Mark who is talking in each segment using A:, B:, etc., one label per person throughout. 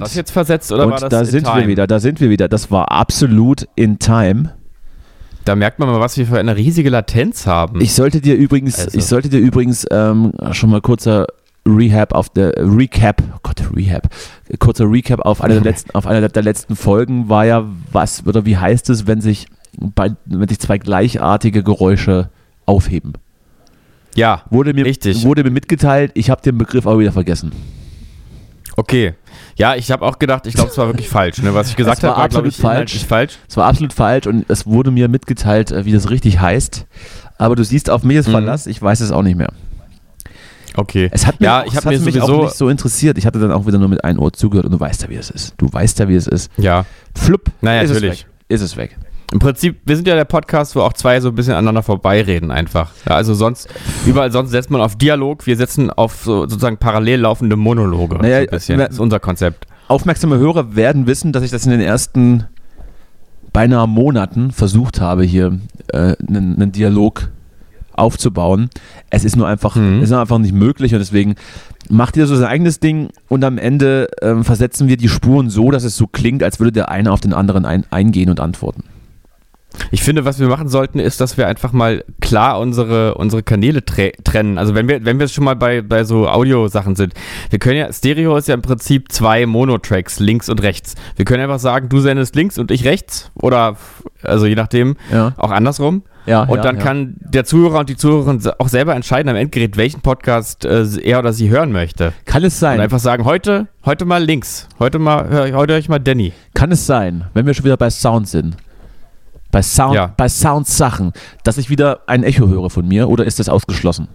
A: War
B: sind,
A: das jetzt versetzt oder
B: und
A: war das
B: da
A: in
B: sind
A: time?
B: wir wieder, da sind wir wieder. Das war absolut in time.
A: Da merkt man mal, was wir für eine riesige Latenz haben.
B: Ich sollte dir übrigens,
A: Also.
B: ich sollte dir übrigens ähm, schon mal kurzer Rehab auf der Recap, oh Gott, Rehab, kurzer Recap auf einer der letzten, auf einer der letzten Folgen war ja, was oder wie heißt es, wenn sich bei, wenn sich zwei gleichartige Geräusche aufheben?
A: ja,
B: Wurde mir,
A: Richtig.
B: wurde mir mitgeteilt, ich habe den Begriff auch wieder vergessen.
A: okay. Ja, ich habe auch gedacht, ich glaube, es war wirklich falsch. Ne? Was ich gesagt
B: Es war
A: habe, war, glaube
B: absolut
A: ich, inhaltlich falsch.
B: Es war absolut falsch und es wurde mir mitgeteilt, äh, wie das richtig heißt. Aber du siehst, auf mich ist
A: Mhm.
B: Verlass, ich weiß es auch nicht mehr.
A: Okay.
B: Es hat mich,
A: ja,
B: auch,
A: ich habe
B: hat
A: mir sowieso.
B: nicht so interessiert. Ich hatte dann auch wieder nur mit einem Ohr zugehört und du weißt ja, wie es ist. Du weißt ja, wie es ist.
A: ja,
B: Flupp,
A: Naja,
B: ist
A: natürlich.
B: es weg. Ist es weg.
A: Im Prinzip, wir sind ja der Podcast, wo auch zwei so ein bisschen aneinander vorbeireden einfach. Ja, also sonst, überall sonst setzt man auf Dialog, wir setzen auf so, sozusagen parallel laufende Monologe.
B: Naja,
A: so bisschen. Das ist unser Konzept.
B: Aufmerksame Hörer werden wissen, dass ich das in den ersten beinahe Monaten versucht habe, hier äh, einen, einen Dialog aufzubauen. Es ist nur einfach,
A: Mhm.
B: es ist nur einfach nicht möglich und deswegen macht jeder so sein eigenes Ding und am Ende ähm, versetzen wir die Spuren so, dass es so klingt, als würde der eine auf den anderen ein, eingehen und antworten.
A: Ich finde, was wir machen sollten, ist, dass wir einfach mal klar unsere, unsere Kanäle tre trennen. Also wenn wir, wenn wir schon mal bei, bei so Audiosachen sind. Wir können ja, Stereo ist ja im Prinzip zwei Monotracks, links und rechts. Wir können einfach sagen, du sendest links und ich rechts. Oder, also je nachdem,
B: Ja.
A: auch andersrum.
B: Ja,
A: Und
B: ja,
A: dann kann der Zuhörer und die Zuhörerin auch selber entscheiden am Endgerät, welchen Podcast äh, er oder sie hören möchte.
B: Kann es
A: Und
B: sein,
A: einfach sagen, heute, heute mal links. Heute mal, heute höre ich mal Danny.
B: kann es sein, wenn wir schon wieder bei Sound sind, bei Sound,
A: Ja.
B: bei Sound-Sachen, dass ich wieder ein Echo höre von mir oder ist das ausgeschlossen?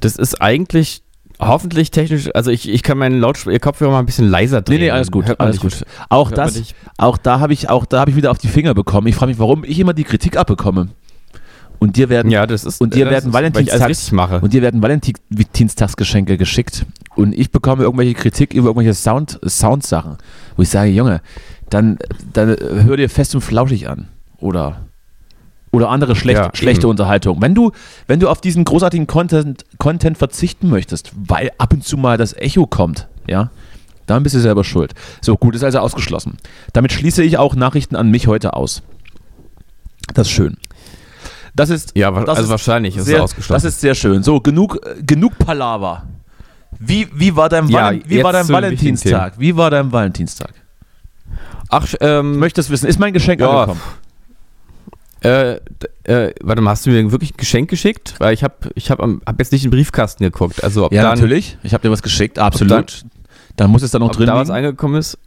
A: Das ist eigentlich hoffentlich technisch, also ich, ich kann meinen Lautsprecher, Kopfhörer mal ein bisschen leiser drehen.
B: Nee, nee, alles gut, alles gut. Auch
A: hört
B: das, auch da habe ich, auch da habe ich wieder auf die Finger bekommen. Ich frage mich, warum ich immer die Kritik abbekomme. Und dir werden,
A: Ja, das ist.
B: und dir
A: das
B: werden
A: ist,
B: Valentinstags, und dir werden Valentinstagsgeschenke geschickt. Und ich bekomme irgendwelche Kritik über irgendwelche Sound, Soundsachen, wo ich sage, Junge, dann, dann hör dir fest und flauschig an. Oder, oder andere schlecht,
A: Ja,
B: schlechte
A: eben.
B: Unterhaltung. Wenn du, wenn du auf diesen großartigen Content, Content verzichten möchtest, weil ab und zu mal das Echo kommt, ja, dann bist du selber schuld. So, gut, ist also ausgeschlossen. Damit schließe ich auch Nachrichten an mich heute aus. Das ist schön. Das ist,
A: ja,
B: das
A: also
B: ist
A: wahrscheinlich ist
B: sehr,
A: es ausgeschlossen.
B: Das ist sehr schön. So, genug, äh, genug Palaver. Wie, wie war dein,
A: Ja,
B: wie war dein Valentinstag? Wie war dein Valentinstag?
A: Ach, ähm,
B: Möchtest wissen, ist mein Geschenk
A: Ja,
B: angekommen?
A: äh, äh, warte mal, hast du mir wirklich ein Geschenk geschickt? Weil ich habe ich hab, am- hab jetzt nicht in den Briefkasten geguckt. Also ob
B: Ja,
A: dann,
B: natürlich. Ich habe dir was geschickt, absolut. Dann, muss es da noch
A: ob
B: drin
A: da was angekommen ist.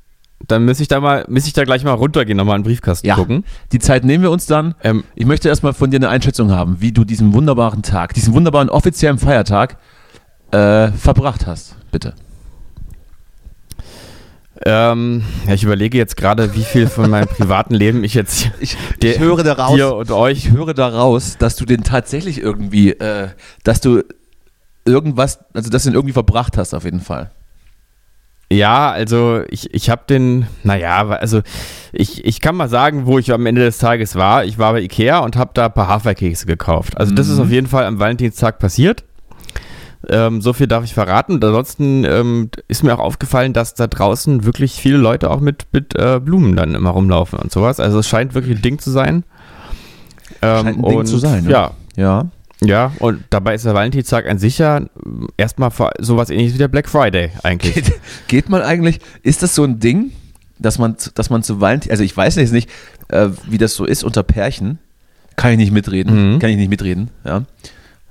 A: Dann müsste ich da mal, müsste ich da gleich mal runtergehen, nochmal in den Briefkasten
B: Ja.
A: gucken.
B: Die Zeit nehmen wir uns dann.
A: Ähm,
B: Ich möchte erstmal von dir eine Einschätzung haben, wie du diesen wunderbaren Tag, diesen wunderbaren offiziellen Feiertag äh, verbracht hast. Bitte.
A: Ähm, ja, ich überlege jetzt gerade, wie viel von meinem privaten Leben ich jetzt
B: Ich,
A: Der-
B: ich höre daraus,
A: dir und euch
B: ich höre daraus, dass du den tatsächlich irgendwie, äh, dass du irgendwas, also dass du ihn irgendwie verbracht hast auf jeden Fall.
A: Ja, also ich, ich habe den, naja, also ich, ich kann mal sagen, wo ich am Ende des Tages war. Ich war bei Ikea und habe da ein paar Haferkekse gekauft. Also das ist
B: Mhm.
A: auf jeden Fall am Valentinstag passiert. Ähm, so viel darf ich verraten. Und ansonsten ähm, ist mir auch aufgefallen, dass da draußen wirklich viele Leute auch mit, mit äh, Blumen dann immer rumlaufen und sowas. Also es scheint wirklich ein Ding zu sein. Ähm,
B: Scheint ein Ding
A: und,
B: zu sein, ne?
A: Ja,
B: Ja.
A: ja, und dabei ist der Valentinstag ein sicher erstmal vor- sowas ähnliches wie der Black Friday eigentlich.
B: Geht, geht man eigentlich, ist das so ein Ding, dass man, dass man zu Valentin, also ich weiß jetzt nicht, äh, wie das so ist unter Pärchen, kann ich nicht mitreden,
A: Mhm.
B: kann ich nicht mitreden, ja.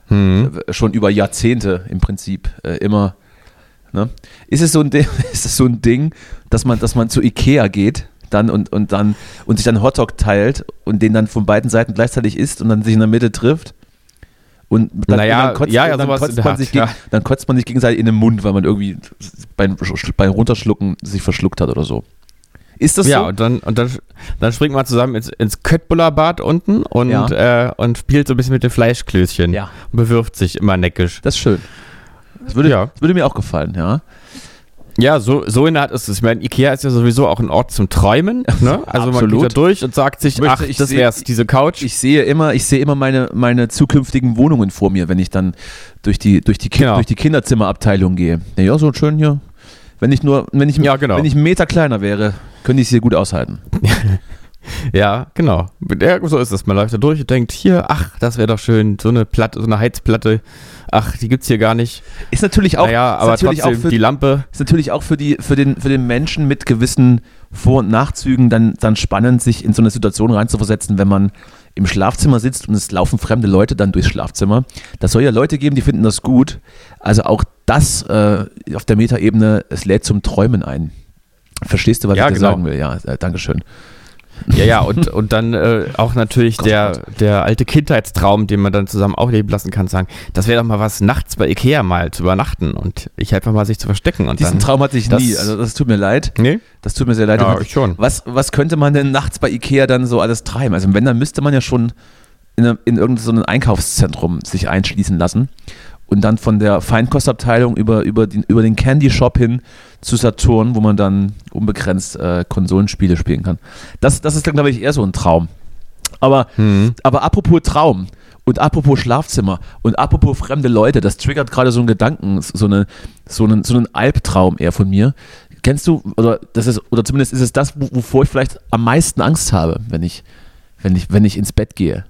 A: Hm.
B: Äh, Schon über Jahrzehnte im Prinzip äh, immer. Ne? Ist es so ein Ding, ist es so ein Ding, dass man, dass man zu Ikea geht, dann und, und dann und sich dann Hotdog teilt und den dann von beiden Seiten gleichzeitig isst und dann sich in der Mitte trifft. Und dann,
A: Naja,
B: und dann, kotzt,
A: ja, ja,
B: dann, kotzt man sich
A: ja.
B: dann kotzt man sich gegenseitig in den Mund, weil man irgendwie beim, beim Runterschlucken sich verschluckt hat oder so. Ist das
A: Ja,
B: so?
A: und dann, und dann, dann springt man zusammen ins, ins Köttbullerbad unten und, äh, und spielt so ein bisschen mit den Fleischklößchen.
B: Ja.
A: Und bewirft sich immer neckisch.
B: Das ist schön. Das würde,
A: Ja.
B: das würde mir auch gefallen, ja.
A: Ja, so, so in der Art ist es. Ich meine, Ikea ist ja sowieso auch ein Ort zum Träumen. Ne? Also man geht da durch und sagt sich,
B: Ich möchte-
A: ach,
B: ich
A: das
B: seh-
A: wär's, diese Couch.
B: Ich sehe immer, ich sehe immer meine, meine zukünftigen Wohnungen vor mir, wenn ich dann durch die, durch die, Ki
A: Genau.
B: durch die Kinderzimmerabteilung gehe. Ja, ja, so schön hier. Wenn ich nur, wenn ich,
A: Ja, genau.
B: wenn ich einen Meter kleiner wäre, könnte ich es hier gut aushalten.
A: Ja, genau. Ja, so ist es. Man läuft da durch und denkt, hier, ach, das wäre doch schön, so eine Platte, so eine Heizplatte. Ach, die gibt's hier gar nicht.
B: Ist natürlich auch,
A: naja, aber
B: natürlich
A: trotzdem
B: auch für,
A: die Lampe.
B: ist natürlich auch für, die, für, den, für den Menschen mit gewissen Vor- und Nachzügen dann, dann spannend, sich in so eine Situation reinzuversetzen, wenn man im Schlafzimmer sitzt und es laufen fremde Leute dann durchs Schlafzimmer. Das soll ja Leute geben, die finden das gut. Also auch das äh, auf der Metaebene, es lädt zum Träumen ein. Verstehst du, was
A: Ja,
B: ich
A: genau.
B: sagen will? Ja, äh, Dankeschön.
A: Ja, ja, und, und dann äh, auch natürlich der, der alte Kindheitstraum, den man dann zusammen auch leben lassen kann, sagen, das wäre doch mal was, nachts bei Ikea mal zu übernachten und ich einfach mal sich zu verstecken. Und
B: Diesen
A: dann,
B: Traum hatte ich
A: das-
B: nie. Also das tut mir leid.
A: Nee?
B: Das tut mir sehr leid.
A: Ja, ich schon.
B: Was, was könnte man denn nachts bei Ikea dann so alles treiben? Also wenn, dann müsste man ja schon in, in irgendein so ein Einkaufszentrum sich einschließen lassen und dann von der Feinkostabteilung über, über, den, über den Candy Shop hin zu Saturn, wo man dann unbegrenzt äh, Konsolenspiele spielen kann. Das, das ist dann, glaube ich, eher so ein Traum. Aber,
A: Hm.
B: aber apropos Traum und apropos Schlafzimmer und apropos fremde Leute, das triggert gerade so einen Gedanken, so, eine, so, einen, so einen Albtraum eher von mir. Kennst du, oder das ist, oder zumindest ist es das, wo- wovor ich vielleicht am meisten Angst habe, wenn ich, wenn ich, wenn ich ins Bett gehe.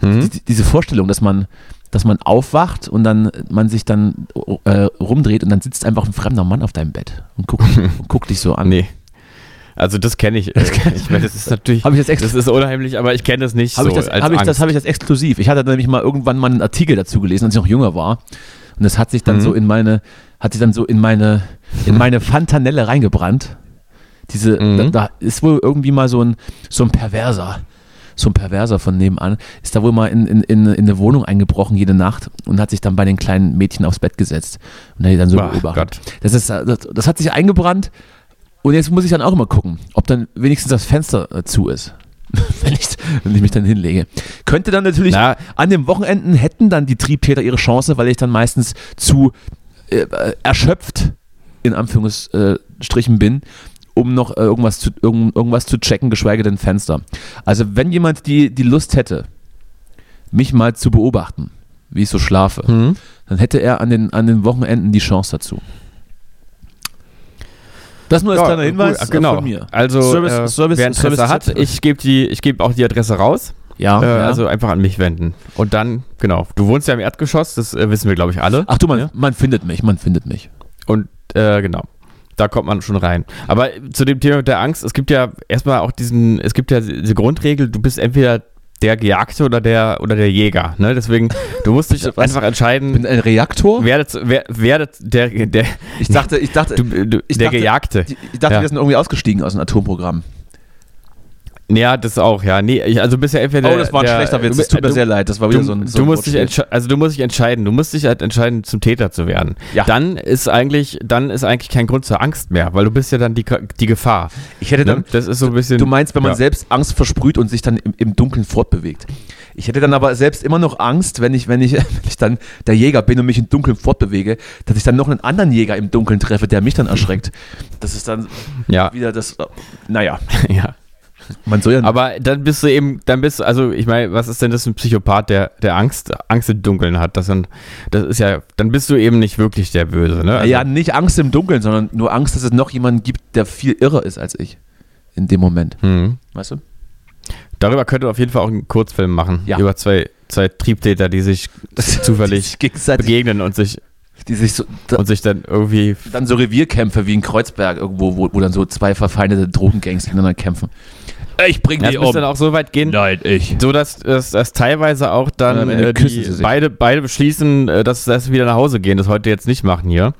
A: Hm?
B: Die, diese Vorstellung, dass man, dass man aufwacht und dann man sich dann äh, rumdreht und dann sitzt einfach ein fremder Mann auf deinem Bett und guckt, und guckt dich so an.
A: Nee. Also das kenne ich. Äh, ich meine, das ist natürlich,
B: ich das
A: das ist unheimlich, aber ich kenne das nicht
B: Habe
A: so
B: ich, das, hab ich, das, hab ich das exklusiv. Ich hatte nämlich mal irgendwann mal einen Artikel dazu gelesen, als ich noch jünger war. Und das hat sich dann
A: Mhm.
B: so in meine, hat sich dann so in meine, in meine Fantanelle reingebrannt. Diese,
A: Mhm.
B: da, da ist wohl irgendwie mal so ein, so ein Perverser, so ein Perverser von nebenan, ist da wohl mal in, in, in, in eine Wohnung eingebrochen jede Nacht und hat sich dann bei den kleinen Mädchen aufs Bett gesetzt und hat die dann so
A: Ach
B: beobachtet.
A: Gott.
B: Das, ist, das, das hat sich eingebrannt und jetzt muss ich dann auch immer gucken, ob dann wenigstens das Fenster äh, zu ist. wenn, ich, wenn ich mich dann hinlege. Könnte dann natürlich
A: Na,
B: an den Wochenenden hätten dann die Triebtäter ihre Chance, weil ich dann meistens zu äh, äh, erschöpft in Anführungsstrichen bin, um noch äh, irgendwas, zu, irgend, irgendwas zu checken, geschweige denn Fenster. Also wenn jemand die, die Lust hätte, mich mal zu beobachten, wie ich so schlafe,
A: hm?
B: dann hätte er an den, an den Wochenenden die Chance dazu. Das nur als
A: Ja,
B: kleiner Hinweis
A: gut, genau.
B: von mir.
A: Also,
B: Service-
A: äh,
B: Service-
A: wer Interesse
B: Service-
A: hat, ich gebe die, ich gebe auch die Adresse raus.
B: Ja,
A: äh,
B: ja.
A: Also einfach an mich wenden. Und dann, genau. Du wohnst ja im Erdgeschoss, das äh, wissen wir, glaube ich, alle.
B: Ach du, man,
A: Ja.
B: man findet mich, man findet mich.
A: Und äh, genau. Da kommt man schon rein. Aber zu dem Thema der Angst, es gibt ja erstmal auch diesen, es gibt ja diese Grundregel, du bist entweder der Gejagte oder der oder der Jäger. Ne? Deswegen, du musst dich einfach entscheiden,
B: bin ein Reaktor?
A: werdet, wer, werdet der, der,
B: Ich dachte, ich dachte,
A: du, du,
B: Ich
A: der
B: dachte-
A: Gejagte.
B: ich dachte
A: Ja.
B: wir sind irgendwie ausgestiegen aus dem Atomprogramm.
A: Ja, das auch, ja. Nee, ich, also ja entweder
B: oh, das war ein
A: der,
B: schlechter Witz. Es tut mir
A: du,
B: sehr leid. Das war wieder
A: Du,
B: so ein. So
A: du
B: ein
A: musst dich
B: Wortspiel.
A: entsche- also du musst dich entscheiden. Du musst dich halt entscheiden, zum Täter zu werden.
B: Ja.
A: Dann ist eigentlich, dann ist eigentlich kein Grund zur Angst mehr, weil du bist ja dann die, die Gefahr.
B: Ich hätte dann.
A: Ne? Das ist so ein bisschen.
B: Du meinst, wenn man
A: ja.
B: selbst Angst versprüht und sich dann im, im Dunkeln fortbewegt. Ich hätte dann aber selbst immer noch Angst, wenn ich, wenn ich, wenn ich dann der Jäger bin und mich im Dunkeln fortbewege, dass ich dann noch einen anderen Jäger im Dunkeln treffe, der mich dann erschreckt. Das ist dann
A: Ja,
B: wieder das. äh, Naja,
A: ja.
B: Man soll ja.
A: Aber dann bist du eben, dann bist du, also ich meine, was ist denn das für ein Psychopath, der, der Angst, Angst im Dunkeln hat? Das, sind, das ist ja, dann bist du eben nicht wirklich der Böse, ne? Also,
B: ja, nicht Angst im Dunkeln, sondern nur Angst, dass es noch jemanden gibt, der viel irrer ist als ich. In dem Moment.
A: Hm.
B: Weißt du?
A: Darüber könnte auf jeden Fall auch einen Kurzfilm machen.
B: Ja.
A: Über zwei, zwei Triebtäter, die sich zufällig
B: Die sich
A: begegnen und sich,
B: die sich so, da,
A: und sich dann irgendwie
B: dann so Revierkämpfe wie in Kreuzberg irgendwo, wo, wo dann so zwei verfeindete Drogengangs gegeneinander kämpfen. Ich bring
A: Ja,
B: die
A: müsste
B: um.
A: dann auch so weit gehen,
B: Nein, ich.
A: so dass, dass, dass teilweise auch dann äh, beide, beide beschließen, äh, dass, dass sie wieder nach Hause gehen, das heute jetzt nicht machen hier.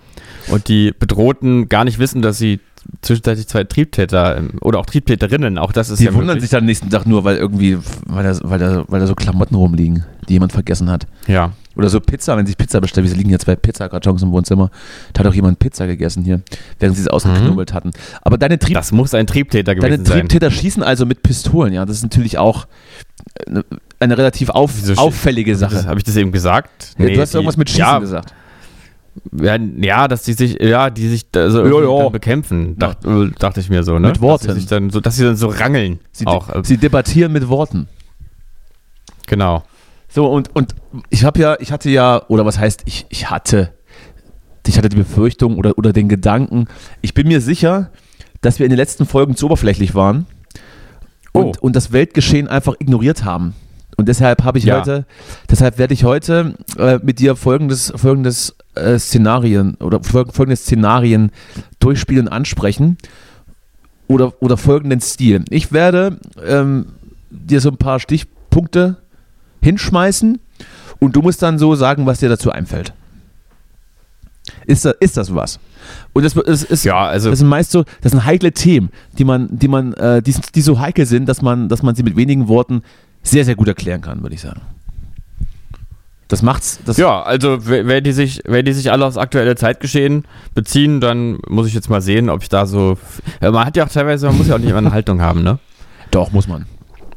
A: Und die Bedrohten gar nicht wissen, dass sie zwischenzeitlich zwei Triebtäter ähm, oder auch Triebtäterinnen, auch das ist
B: Die
A: ja
B: wundern
A: möglich.
B: sich dann am nächsten Tag nur, weil irgendwie, weil da, weil, da, weil da so Klamotten rumliegen, die jemand vergessen hat.
A: Ja.
B: Oder so Pizza, wenn sich Pizza bestellt. Wir liegen jetzt zwei Pizzakartons im Wohnzimmer. Da hat auch jemand Pizza gegessen hier, während sie es ausgeknobelt hatten. Aber deine, Trieb,
A: Das muss ein Triebtäter
B: deine
A: gewesen sein.
B: Triebtäter schießen also mit Pistolen, ja. Das ist natürlich auch eine, eine relativ auf, auffällige Sache.
A: Habe ich das eben gesagt?
B: Ja,
A: Nee,
B: du hast
A: die-
B: irgendwas mit Schießen
A: ja,
B: gesagt.
A: Ja, ja, dass die sich, ja, die sich da so
B: Ja,
A: irgendwie
B: ja.
A: dann bekämpfen, dacht, äh, dachte ich mir so, ne?
B: Mit Worten.
A: Dass sie, dann so, dass sie dann so rangeln.
B: Sie,
A: auch, äh,
B: sie debattieren mit Worten.
A: genau.
B: So, und, und ich habe ja, ich hatte ja, oder was heißt, ich, ich hatte, ich hatte die Befürchtung oder, oder den Gedanken, ich bin mir sicher, dass wir in den letzten Folgen zu oberflächlich waren und,
A: Oh.
B: und das Weltgeschehen einfach ignoriert haben. Und deshalb habe ich
A: Ja.
B: heute, deshalb werde ich heute äh, mit dir folgendes, folgendes äh, Szenarien oder fol- folgende Szenarien durchspielen und ansprechen. Oder, oder folgenden Stil. Ich werde ähm, dir so ein paar Stichpunkte hinschmeißen und du musst dann so sagen, was dir dazu einfällt. Ist das, ist das was? Und das, das, ist,
A: Ja, also
B: das sind meist so, das sind heikle Themen, die man, die man, äh, die, die so heikel sind, dass man, dass man sie mit wenigen Worten sehr, sehr gut erklären kann, würde ich sagen. Das macht's. Das,
A: Ja, also wenn die sich, wenn die sich alle aufs aktuelle Zeitgeschehen beziehen, dann muss ich jetzt mal sehen, ob ich da so. Man hat ja auch teilweise, man muss ja auch nicht immer eine Haltung haben, ne?
B: Doch, muss man.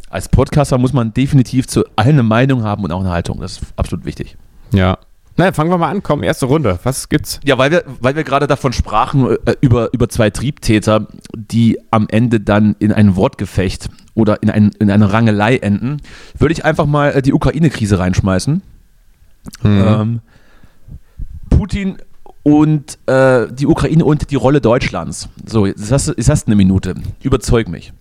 B: Als Podcaster muss man definitiv zu allen eine Meinung haben und auch eine Haltung. Das ist absolut wichtig.
A: Ja. Na, fangen wir mal an, komm, erste Runde. Was gibt's?
B: Ja, weil wir, weil wir gerade davon sprachen, äh, über, über zwei Triebtäter, die am Ende dann in ein Wortgefecht oder in, ein, in eine Rangelei enden, würde ich einfach mal äh, die Ukraine-Krise reinschmeißen.
A: Mhm.
B: Ähm, Putin und äh, die Ukraine und die Rolle Deutschlands. So, jetzt hast, du, jetzt hast du eine Minute. Überzeug mich.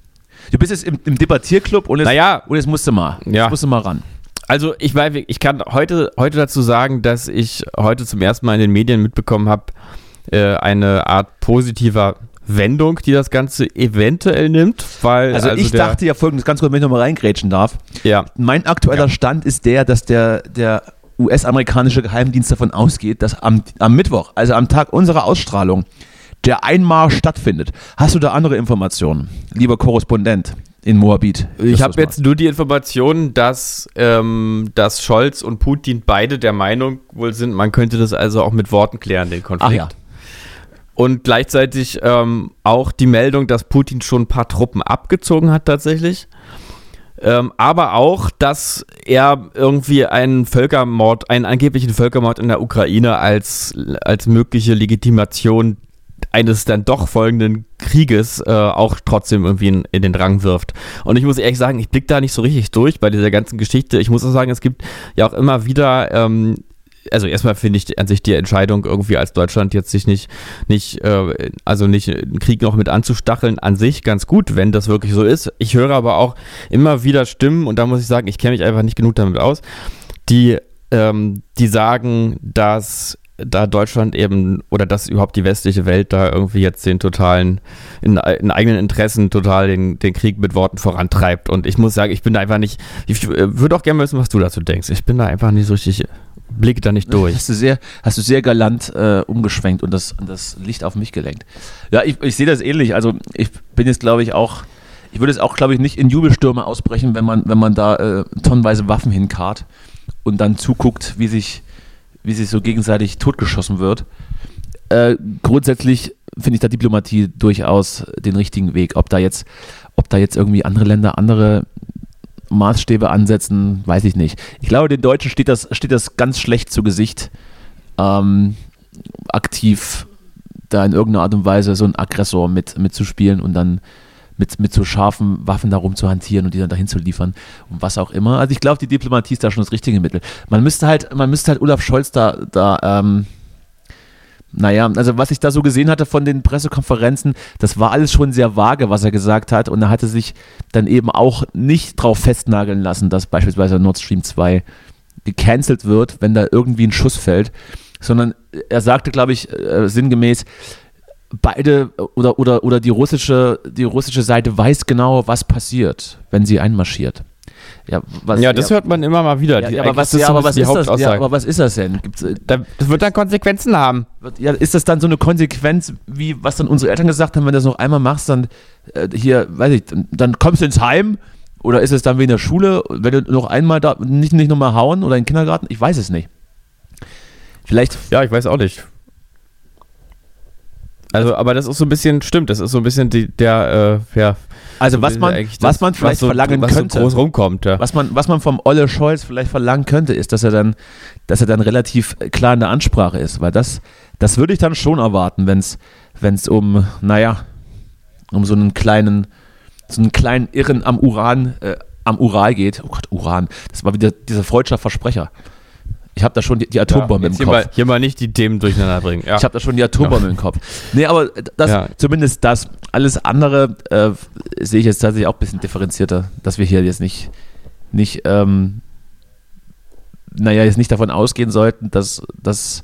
B: Du bist jetzt im, im Debattierclub und jetzt,
A: Naja.
B: und jetzt musst du mal.
A: Ja.
B: Jetzt musst du mal ran.
A: Also ich weiß, ich kann heute, heute dazu sagen, dass ich heute zum ersten Mal in den Medien mitbekommen habe, äh, eine Art positiver Wendung, die das Ganze eventuell nimmt, weil
B: Also, ich
A: der,
B: dachte ja folgendes, ganz kurz, wenn ich nochmal reingrätschen darf.
A: ja,
B: Mein aktueller Stand ist der, dass der, der US-amerikanische Geheimdienst davon ausgeht, dass am, am Mittwoch, also am Tag unserer Ausstrahlung, der Einmarsch stattfindet. Hast du da andere Informationen, lieber Korrespondent in Moabit?
A: Ich habe jetzt nur die Information, dass, ähm, dass Scholz und Putin beide der Meinung wohl sind, man könnte das also auch mit Worten klären, den Konflikt.
B: Ach ja.
A: Und gleichzeitig ähm, auch die Meldung, dass Putin schon ein paar Truppen abgezogen hat tatsächlich. Ähm, aber auch, dass er irgendwie einen Völkermord, einen angeblichen Völkermord in der Ukraine als, als mögliche Legitimation eines dann doch folgenden Krieges äh, auch trotzdem irgendwie in, in den Rang wirft. Und ich muss ehrlich sagen, ich blicke da nicht so richtig durch bei dieser ganzen Geschichte. Ich muss auch sagen, es gibt ja auch immer wieder ähm, also erstmal finde ich an sich die Entscheidung irgendwie als Deutschland jetzt sich nicht, nicht, äh, also nicht einen Krieg noch mit anzustacheln, an sich ganz gut, wenn das wirklich so ist. Ich höre aber auch immer wieder Stimmen und da muss ich sagen, ich kenne mich einfach nicht genug damit aus, die, ähm, die sagen, dass da Deutschland eben oder dass überhaupt die westliche Welt da irgendwie jetzt den totalen, in, in eigenen Interessen total den, den Krieg mit Worten vorantreibt. Und ich muss sagen, ich bin da einfach nicht, ich würde auch gerne wissen, was du dazu denkst. Ich bin da einfach nicht so richtig, blicke da nicht durch.
B: Hast du sehr, hast du sehr galant äh, umgeschwenkt und das, das Licht auf mich gelenkt. Ja, ich, ich sehe das ähnlich. Also ich bin jetzt, glaube ich, auch, ich würde jetzt auch, glaube ich, nicht in Jubelstürme ausbrechen, wenn man, wenn man da äh, tonnenweise Waffen hinkarrt und dann zuguckt, wie sich, wie sich so gegenseitig totgeschossen wird. Äh, grundsätzlich finde ich da Diplomatie durchaus den richtigen Weg. Ob da jetzt, ob da jetzt irgendwie andere Länder andere Maßstäbe ansetzen, weiß ich nicht. Ich glaube, den Deutschen steht das, steht das ganz schlecht zu Gesicht, ähm, aktiv da in irgendeiner Art und Weise so einen Aggressor mit, mitzuspielen und dann mit, mit so scharfen Waffen darum zu hantieren und die dann dahin zu liefern und was auch immer. Also ich glaube, die Diplomatie ist da schon das richtige Mittel. Man müsste halt, man müsste halt Olaf Scholz da, da ähm, naja, also was ich da so gesehen hatte von den Pressekonferenzen, das war alles schon sehr vage, was er gesagt hat. Und er hatte sich dann eben auch nicht drauf festnageln lassen, dass beispielsweise Nord Stream 2 gecancelt wird, wenn da irgendwie ein Schuss fällt. Sondern er sagte, glaube ich, äh, sinngemäß, beide oder, oder, oder die russische, die russische Seite weiß genau, was passiert, wenn sie einmarschiert. Ja, was,
A: ja, das hört man immer mal wieder.
B: ja,
A: Die-
B: ja, aber was,
A: ist
B: ja, aber was das? Ja, aber was ist das denn? Gibt's, äh,
A: Da- Das wird dann Konsequenzen haben.
B: wird- ja, ist das dann so eine Konsequenz, wie was dann unsere Eltern gesagt haben, wenn du das noch einmal machst, dann äh, hier, weiß ich, dann- dann kommst du ins Heim oder ist es dann wie in der Schule, wenn du noch einmal da nicht, nicht nochmal hauen oder in den Kindergarten? Ich weiß es nicht. Vielleicht
A: Ja, ich weiß auch nicht. Also, aber das ist so ein bisschen, stimmt, das ist so ein bisschen die, der, äh, ja.
B: Also
A: so
B: was man,
A: eigentlich
B: was
A: das,
B: man vielleicht
A: so,
B: verlangen
A: was
B: könnte,
A: So groß rumkommt, ja.
B: was man, was man vom Olle Scholz vielleicht verlangen könnte, ist, dass er dann, dass er dann relativ klar in der Ansprache ist, weil das, das würde ich dann schon erwarten, wenn es, wenn es um, naja, um so einen kleinen, so einen kleinen Irren am Uran, äh, am Ural geht. Oh Gott, Uran, das war wieder dieser freudscher Versprecher. Ich habe da schon die, die Atombombe
A: Jetzt
B: im
A: hier,
B: Kopf.
A: mal, hier mal nicht die Themen durcheinander bringen. Ja.
B: Ich habe da schon die Atombombe im Kopf. Nee, aber das,
A: Ja.
B: zumindest das. Alles andere äh, sehe ich jetzt tatsächlich auch ein bisschen differenzierter, dass wir hier jetzt nicht, nicht ähm, naja, jetzt nicht davon ausgehen sollten, dass, dass,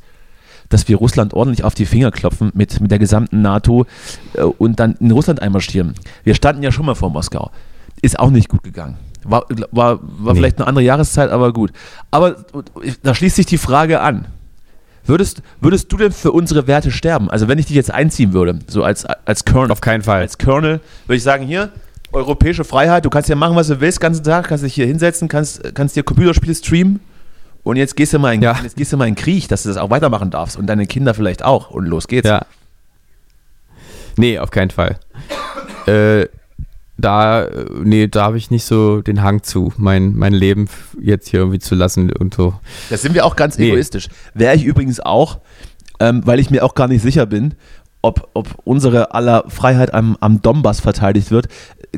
B: dass wir Russland ordentlich auf die Finger klopfen mit, mit der gesamten NATO äh, und dann in Russland einmarschieren. Wir standen ja schon mal vor Moskau. Ist auch nicht gut gegangen. War, war, war
A: Nee.
B: vielleicht eine andere Jahreszeit, aber gut. Aber da schließt sich die Frage an. Würdest, würdest du denn für unsere Werte sterben? Also wenn ich dich jetzt einziehen würde, so als, als Colonel,
A: Auf keinen Fall.
B: als Colonel, würde ich sagen, hier, europäische Freiheit, du kannst ja machen, was du willst, den ganzen Tag, kannst dich hier hinsetzen, kannst, kannst dir Computerspiele streamen und jetzt gehst du mal in,
A: Ja.
B: jetzt gehst du mal in Krieg, dass du das auch weitermachen darfst und deine Kinder vielleicht auch und los geht's.
A: Ja. Nee, auf keinen Fall. Äh, da, äh, nee, da habe ich nicht so den Hang zu, mein, mein Leben jetzt hier irgendwie zu lassen und so.
B: Da sind wir auch ganz
A: Nee.
B: egoistisch. Wäre ich übrigens auch, ähm, weil ich mir auch gar nicht sicher bin, ob, ob unsere aller Freiheit am, am Donbass verteidigt wird.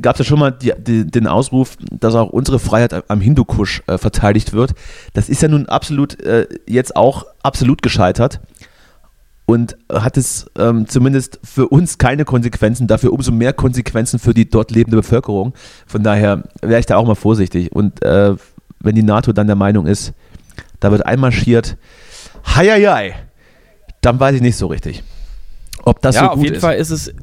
B: Gab es ja schon mal die, die, den Ausruf, dass auch unsere Freiheit am- am Hindukusch äh, verteidigt wird. Das ist ja nun absolut äh, jetzt auch absolut gescheitert und hat es ähm, zumindest für uns keine Konsequenzen, dafür umso mehr Konsequenzen für die dort lebende Bevölkerung. Von daher wäre ich da auch mal vorsichtig. Und äh, wenn die NATO dann der Meinung ist, da wird einmarschiert, heieiei, dann weiß ich nicht so richtig, ob das
A: ja,
B: so
A: auf
B: gut
A: jeden
B: ist.
A: Fall ist es.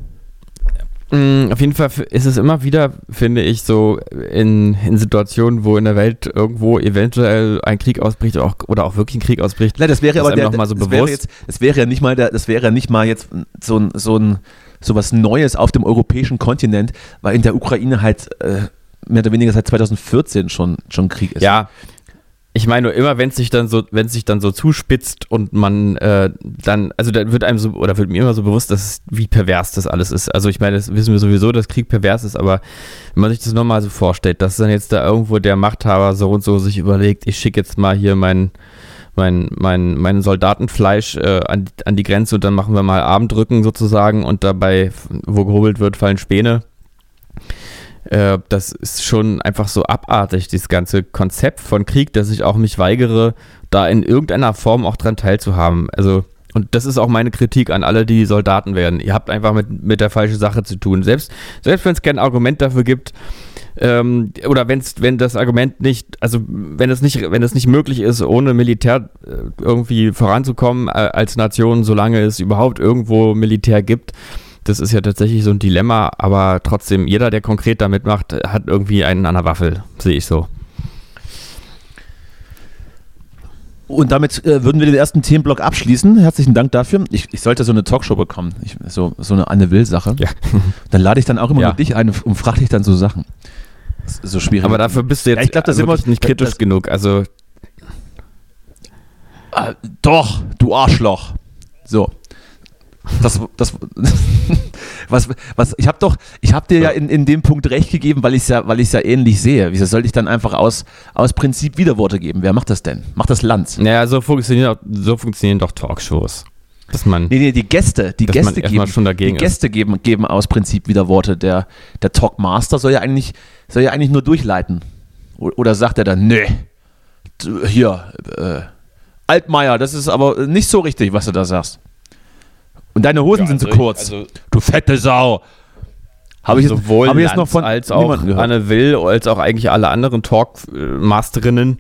A: Mh, Auf jeden Fall ist es immer wieder, finde ich, so in, in Situationen, wo in der Welt irgendwo eventuell ein Krieg ausbricht oder auch, oder auch wirklich ein Krieg ausbricht.
B: Nein, das wäre aber der,
A: noch mal so
B: das wäre
A: bewusst.
B: jetzt, das wäre ja nicht mal der, das wäre ja nicht mal jetzt so ein, so ein so was Neues auf dem europäischen Kontinent, weil in der Ukraine halt äh, mehr oder weniger seit 2014 schon, schon Krieg ist.
A: Ja. Ich meine nur immer, wenn es sich dann so, wenn sich dann so zuspitzt und man äh, dann, also dann wird einem so, oder wird mir immer so bewusst, dass wie pervers das alles ist. Also ich meine, das wissen wir sowieso, dass Krieg pervers ist, aber wenn man sich das nochmal so vorstellt, dass dann jetzt da irgendwo der Machthaber so und so sich überlegt, ich schicke jetzt mal hier mein, mein, mein, mein Soldatenfleisch äh, an, an die Grenze und dann machen wir mal Abendrücken sozusagen und dabei, wo gehobelt wird, fallen Späne. Äh, das ist schon einfach so abartig, dieses ganze Konzept von Krieg, dass ich auch mich weigere, da in irgendeiner Form auch dran teilzuhaben. Also, und das ist auch meine Kritik an alle, die Soldaten werden. Ihr habt einfach mit, mit der falschen Sache zu tun. Selbst, selbst wenn es kein Argument dafür gibt, ähm, oder wenn's, wenn das Argument nicht, also wenn es nicht, wenn es nicht möglich ist, ohne Militär äh, irgendwie voranzukommen äh, als Nation, solange es überhaupt irgendwo Militär gibt, das ist ja tatsächlich so ein Dilemma, aber trotzdem, jeder, der konkret damit macht, hat irgendwie einen an der Waffel, sehe ich so.
B: Und damit äh, würden wir den ersten Themenblock abschließen. Herzlichen Dank dafür. Ich, ich sollte so eine Talkshow bekommen, ich, so, so eine Anne Will-Sache.
A: Ja.
B: Dann lade ich dann auch immer
A: Ja.
B: nur dich ein und frage dich dann so Sachen. Das so schwierig.
A: Aber dafür bist du jetzt
B: Ja, ich glaub, da sind wir-
A: wirklich nicht kritisch
B: das-
A: genug. Also,
B: Ah, doch, du Arschloch. So. Das, das, was, was, ich habe doch, ich habe dir ja in, in dem Punkt recht gegeben, weil ich es ja, weil ich's ja ähnlich sehe. Wieso sollte ich dann einfach aus, aus Prinzip Widerworte geben? Wer macht das denn? Macht das Lanz?
A: naja, so funktionieren, so funktionieren doch Talkshows. Dass man,
B: Nee, nee, die Gäste, die Gäste geben,
A: schon dagegen
B: die Gäste geben, geben aus Prinzip wieder Worte. Der, der Talkmaster soll ja eigentlich, soll ja eigentlich nur durchleiten. Oder sagt er dann, nee, du, hier, äh, Altmaier, das ist aber nicht so richtig, was du da sagst. Und deine Hosen sind zu kurz. du fette Sau. Habe ich, jetzt-
A: sowohl
B: hab ich jetzt noch von
A: als auch
B: gehört.
A: Anne Will, als auch eigentlich alle anderen Talkmasterinnen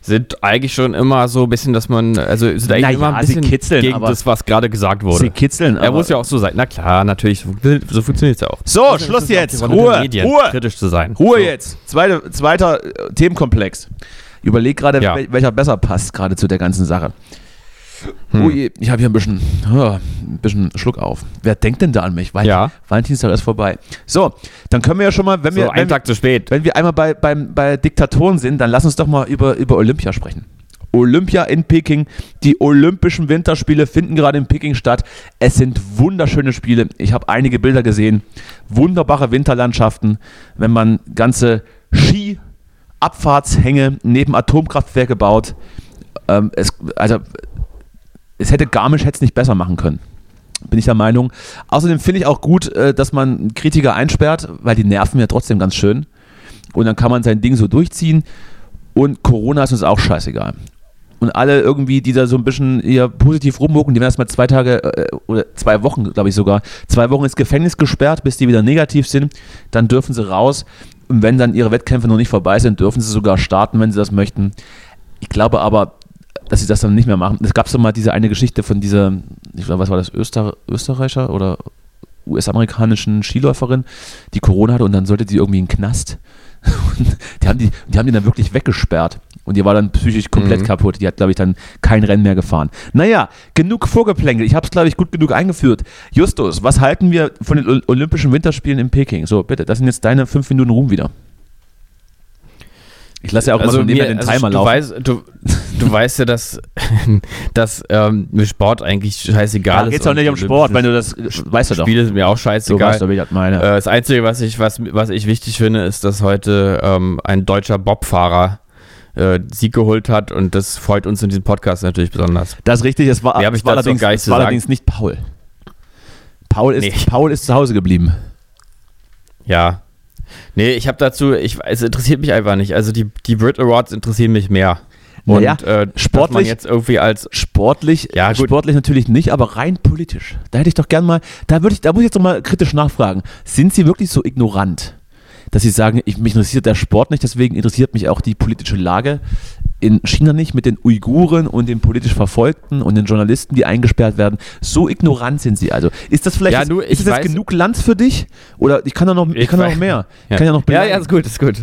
A: sind eigentlich schon immer so ein bisschen, dass man, also sind eigentlich
B: Naja,
A: immer ein bisschen
B: kitzeln,
A: gegen das, was gerade gesagt wurde.
B: Sie kitzeln.
A: er
B: aber-
A: muss ja auch so sein. Na klar, natürlich, so funktioniert es ja auch.
B: So,
A: Außerdem
B: Schluss jetzt. Ruhe,
A: Medien,
B: Ruhe.
A: kritisch zu sein.
B: Ruhe
A: so.
B: jetzt. Zweite, zweiter äh, Themenkomplex. Ich überlege gerade,
A: Ja.
B: wel- welcher besser passt gerade zu der ganzen Sache.
A: Hm.
B: Ui, ich habe hier ein bisschen, oh, ein bisschen Schluck auf. Wer denkt denn da an mich? Weil
A: Ja.
B: Valentinstag ist vorbei. So, dann können wir ja schon mal, wenn
A: So,
B: wir,
A: einen Tag zu spät.
B: wenn wir einmal bei, beim, bei Diktatoren sind, dann lass uns doch mal über, über Olympia sprechen. Olympia in Peking. Die Olympischen Winterspiele finden gerade in Peking statt. Es sind wunderschöne Spiele. Ich habe einige Bilder gesehen. Wunderbare Winterlandschaften. Wenn man ganze Ski-Abfahrtshänge neben Atomkraftwerke baut. Ähm, es, also, es hätte Garmisch hätte es nicht besser machen können. Bin ich der Meinung. Außerdem finde ich auch gut, äh, dass man Kritiker einsperrt, weil die nerven ja trotzdem ganz schön. Und dann kann man sein Ding so durchziehen. Und Corona ist uns auch scheißegal. Und alle irgendwie, die da so ein bisschen eher positiv rummucken, die werden erstmal zwei Tage äh, oder zwei Wochen, glaube ich sogar, zwei Wochen ins Gefängnis gesperrt, bis die wieder negativ sind. Dann dürfen sie raus. Und wenn dann ihre Wettkämpfe noch nicht vorbei sind, dürfen sie sogar starten, wenn sie das möchten. Ich glaube aber, dass sie das dann nicht mehr machen. Es gab so mal diese eine Geschichte von dieser, ich glaube, was war das, Öster, Österreicher oder US-amerikanischen Skiläuferin, die Corona hatte und dann sollte die irgendwie in den Knast. Und die haben die, die haben die dann wirklich weggesperrt. Und die war dann psychisch komplett
A: Mhm.
B: kaputt. Die hat, glaube ich, dann kein Rennen mehr gefahren. Naja, genug Vorgeplänkel. Ich habe es, glaube ich, gut genug eingeführt. Justus, was halten wir von den Ol- Olympischen Winterspielen in Peking? So, bitte, das sind jetzt deine fünf Minuten Ruhm wieder. Ich lasse ja auch immer so nebenher den
A: also
B: Timer
A: du
B: laufen.
A: Weißt, du, du weißt ja, dass, dass ähm, mir Sport eigentlich scheißegal
B: Da
A: ist.
B: geht auch
A: und
B: nicht um Sport, wenn du das, weißt du doch.
A: Spiele sind mir auch scheißegal.
B: weißt du, wie ich das meine.
A: Äh, das Einzige, was ich, was, was ich wichtig finde, ist, dass heute ähm, ein deutscher Bobfahrer äh, Sieg geholt hat und das freut uns in diesem Podcast natürlich besonders.
B: Das ist richtig, es war, es
A: ich
B: war, allerdings,
A: gar nicht
B: es war allerdings nicht Paul. Paul ist,
A: Nee.
B: Paul ist zu Hause geblieben.
A: Ja. Nee, ich habe dazu, ich, es interessiert mich einfach nicht. Also die, die Brit Awards interessieren mich mehr. Und
B: Naja,
A: äh,
B: sportlich-
A: jetzt irgendwie als
B: Sportlich,
A: Ja, gut.
B: sportlich natürlich nicht, aber rein politisch. Da hätte ich doch gern mal, da würde ich, da muss ich jetzt noch mal kritisch nachfragen. Sind Sie wirklich so ignorant, dass Sie sagen, ich, mich interessiert der Sport nicht, deswegen interessiert mich auch die politische Lage in China nicht mit den Uiguren und den politisch Verfolgten und den Journalisten, die eingesperrt werden. So ignorant sind Sie also. Ist das vielleicht
A: Ja,
B: jetzt,
A: du,
B: ist
A: ich
B: das
A: weiß-
B: genug Lanz für dich? Oder ich kann da noch, ich,
A: Ich
B: kann da noch
A: weiß-
B: mehr. Ich
A: Ja.
B: kann ja noch
A: ja,
B: beleidigen.
A: ja, ist gut, ist gut.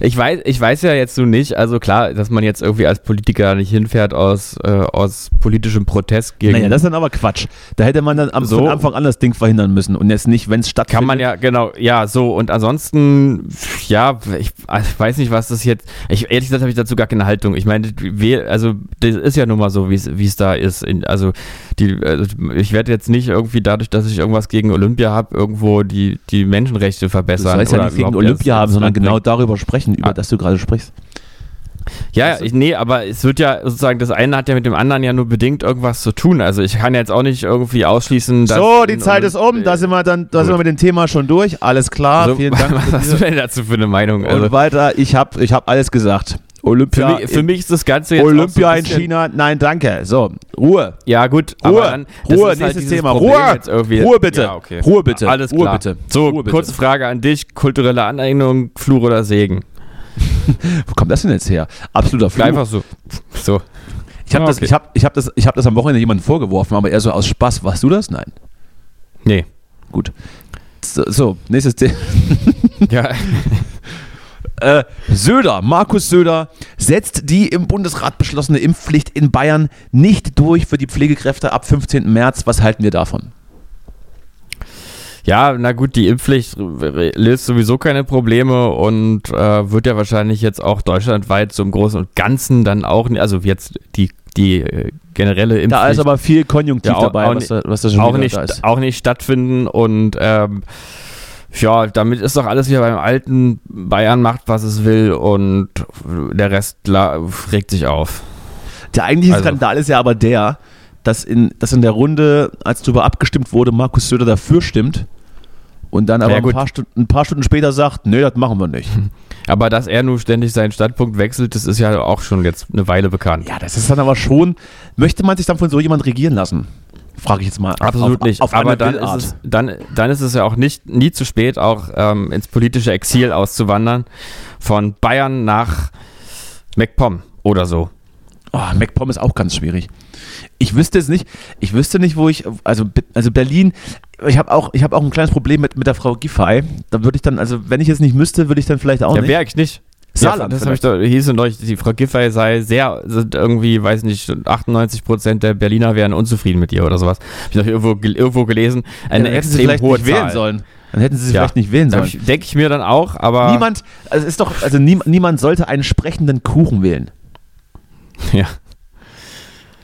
A: Ich weiß, ich weiß ja jetzt so nicht, also klar, dass man jetzt irgendwie als Politiker nicht hinfährt aus, äh, aus politischem Protest gegen.
B: Naja, das ist dann aber Quatsch. Da hätte man dann am,
A: So.
B: von Anfang an das Ding verhindern müssen und jetzt nicht, wenn es stattfindet.
A: kann man ja, genau, ja, so. Und ansonsten, ja, ich, ich weiß nicht, was das jetzt. Ich, ehrlich gesagt habe ich dazu gar keine Haltung. Ich meine, wir, also, das ist ja nun mal so, wie es da ist. In, also, die, also, ich werde jetzt nicht irgendwie dadurch, dass ich irgendwas gegen Olympia habe, irgendwo die, die Menschenrechte
B: Du
A: verbessern.
B: sollst ja
A: oder
B: nicht gegen Olympia haben, sondern genau darüber sprechen, über
A: Ah.
B: das du gerade sprichst.
A: Ja, ja, ich, nee, aber es wird ja sozusagen, das eine hat ja mit dem anderen ja nur bedingt irgendwas zu tun. Also ich kann jetzt auch nicht irgendwie ausschließen, dass.
B: So, die Zeit ist um. Da sind wir dann, da sind wir mit dem Thema schon durch. Alles klar.
A: So,
B: Vielen Dank.
A: was
B: für
A: hast du denn dazu für eine Meinung? Also,
B: Und weiter. Ich habe, ich habe alles gesagt.
A: Für,
B: Olympia,
A: mich, für mich ist das Ganze jetzt.
B: Olympia
A: so
B: in China. Nein, danke. So, Ruhe.
A: Ja, gut,
B: Ruhe,
A: dann, das
B: Ruhe,
A: ist halt
B: nächstes
A: dieses
B: Thema. Ruhe, Ruhe bitte.
A: Ja, okay.
B: Ruhe bitte.
A: Alles
B: Ruhe
A: klar.
B: bitte.
A: So,
B: Ruhe bitte.
A: kurze Frage an dich: kulturelle Aneignung, Fluch oder Segen?
B: Wo kommt das denn jetzt her? Absoluter Fluch.
A: Einfach so. So.
B: Ich habe
A: Ah,
B: das,
A: okay.
B: ich hab, ich hab das, ich hab das am Wochenende jemandem vorgeworfen, aber eher so aus Spaß. Warst du das? Nein.
A: Nee.
B: Gut. So, so nächstes Thema.
A: Ja.
B: Äh, Söder, Markus Söder setzt die im Bundesrat beschlossene Impfpflicht in Bayern nicht durch für die Pflegekräfte ab 15. März. Was halten wir davon?
A: Ja, na gut, die Impfpflicht löst sowieso keine Probleme und äh, wird ja wahrscheinlich jetzt auch deutschlandweit so im Großen und Ganzen dann auch, also jetzt die, die äh, generelle Impfpflicht
B: Da ist aber viel Konjunktiv
A: Ja, auch-
B: dabei,
A: auch
B: was, da, was da schon
A: auch, nicht,
B: da ist.
A: auch nicht stattfinden und ähm, ja, damit ist doch alles wieder beim alten Bayern macht, was es will und der Rest regt sich auf.
B: Der eigentliche
A: Also-
B: Skandal ist ja aber der, dass in, dass in der Runde, als darüber abgestimmt wurde, Markus Söder dafür stimmt und dann aber
A: Ja,
B: ein, paar Stunden, ein paar Stunden später sagt, nee, das machen wir nicht.
A: Aber dass er nun ständig seinen Standpunkt wechselt, das ist ja auch schon jetzt eine Weile bekannt.
B: Ja, das ist dann aber schon, möchte man sich dann von so jemand regieren lassen? Frage ich jetzt mal.
A: Absolut
B: auf,
A: nicht.
B: Auf
A: Aber dann
B: Bildart.
A: ist, es, dann, dann ist es ja auch nicht nie zu spät, auch ähm, ins politische Exil auszuwandern. Von Bayern nach MacPom oder so.
B: Oh, MacPom ist auch ganz schwierig. Ich wüsste es nicht, ich wüsste nicht, wo ich, also, also Berlin, ich habe auch, hab auch ein kleines Problem mit, mit der Frau Giffey. Da würde ich dann, also wenn ich es nicht müsste, würde ich dann vielleicht auch
A: Ja,
B: nicht.
A: wäre ich nicht.
B: Saarland
A: ja, das habe ich doch, hieß neulich, die Frau Giffey sei sehr, sind irgendwie, weiß nicht, 98 Prozent der Berliner wären unzufrieden mit ihr oder sowas. Habe ich noch irgendwo, irgendwo gelesen. Eine
B: dann hätten sie
A: extrem
B: vielleicht
A: hohe
B: nicht wählen
A: Zahl.
B: sollen. Dann hätten sie sich
A: Ja.
B: vielleicht nicht wählen sollen.
A: Denke ich mir dann auch, aber.
B: Niemand, also es ist doch, also nie, niemand sollte einen sprechenden Kuchen wählen.
A: Ja.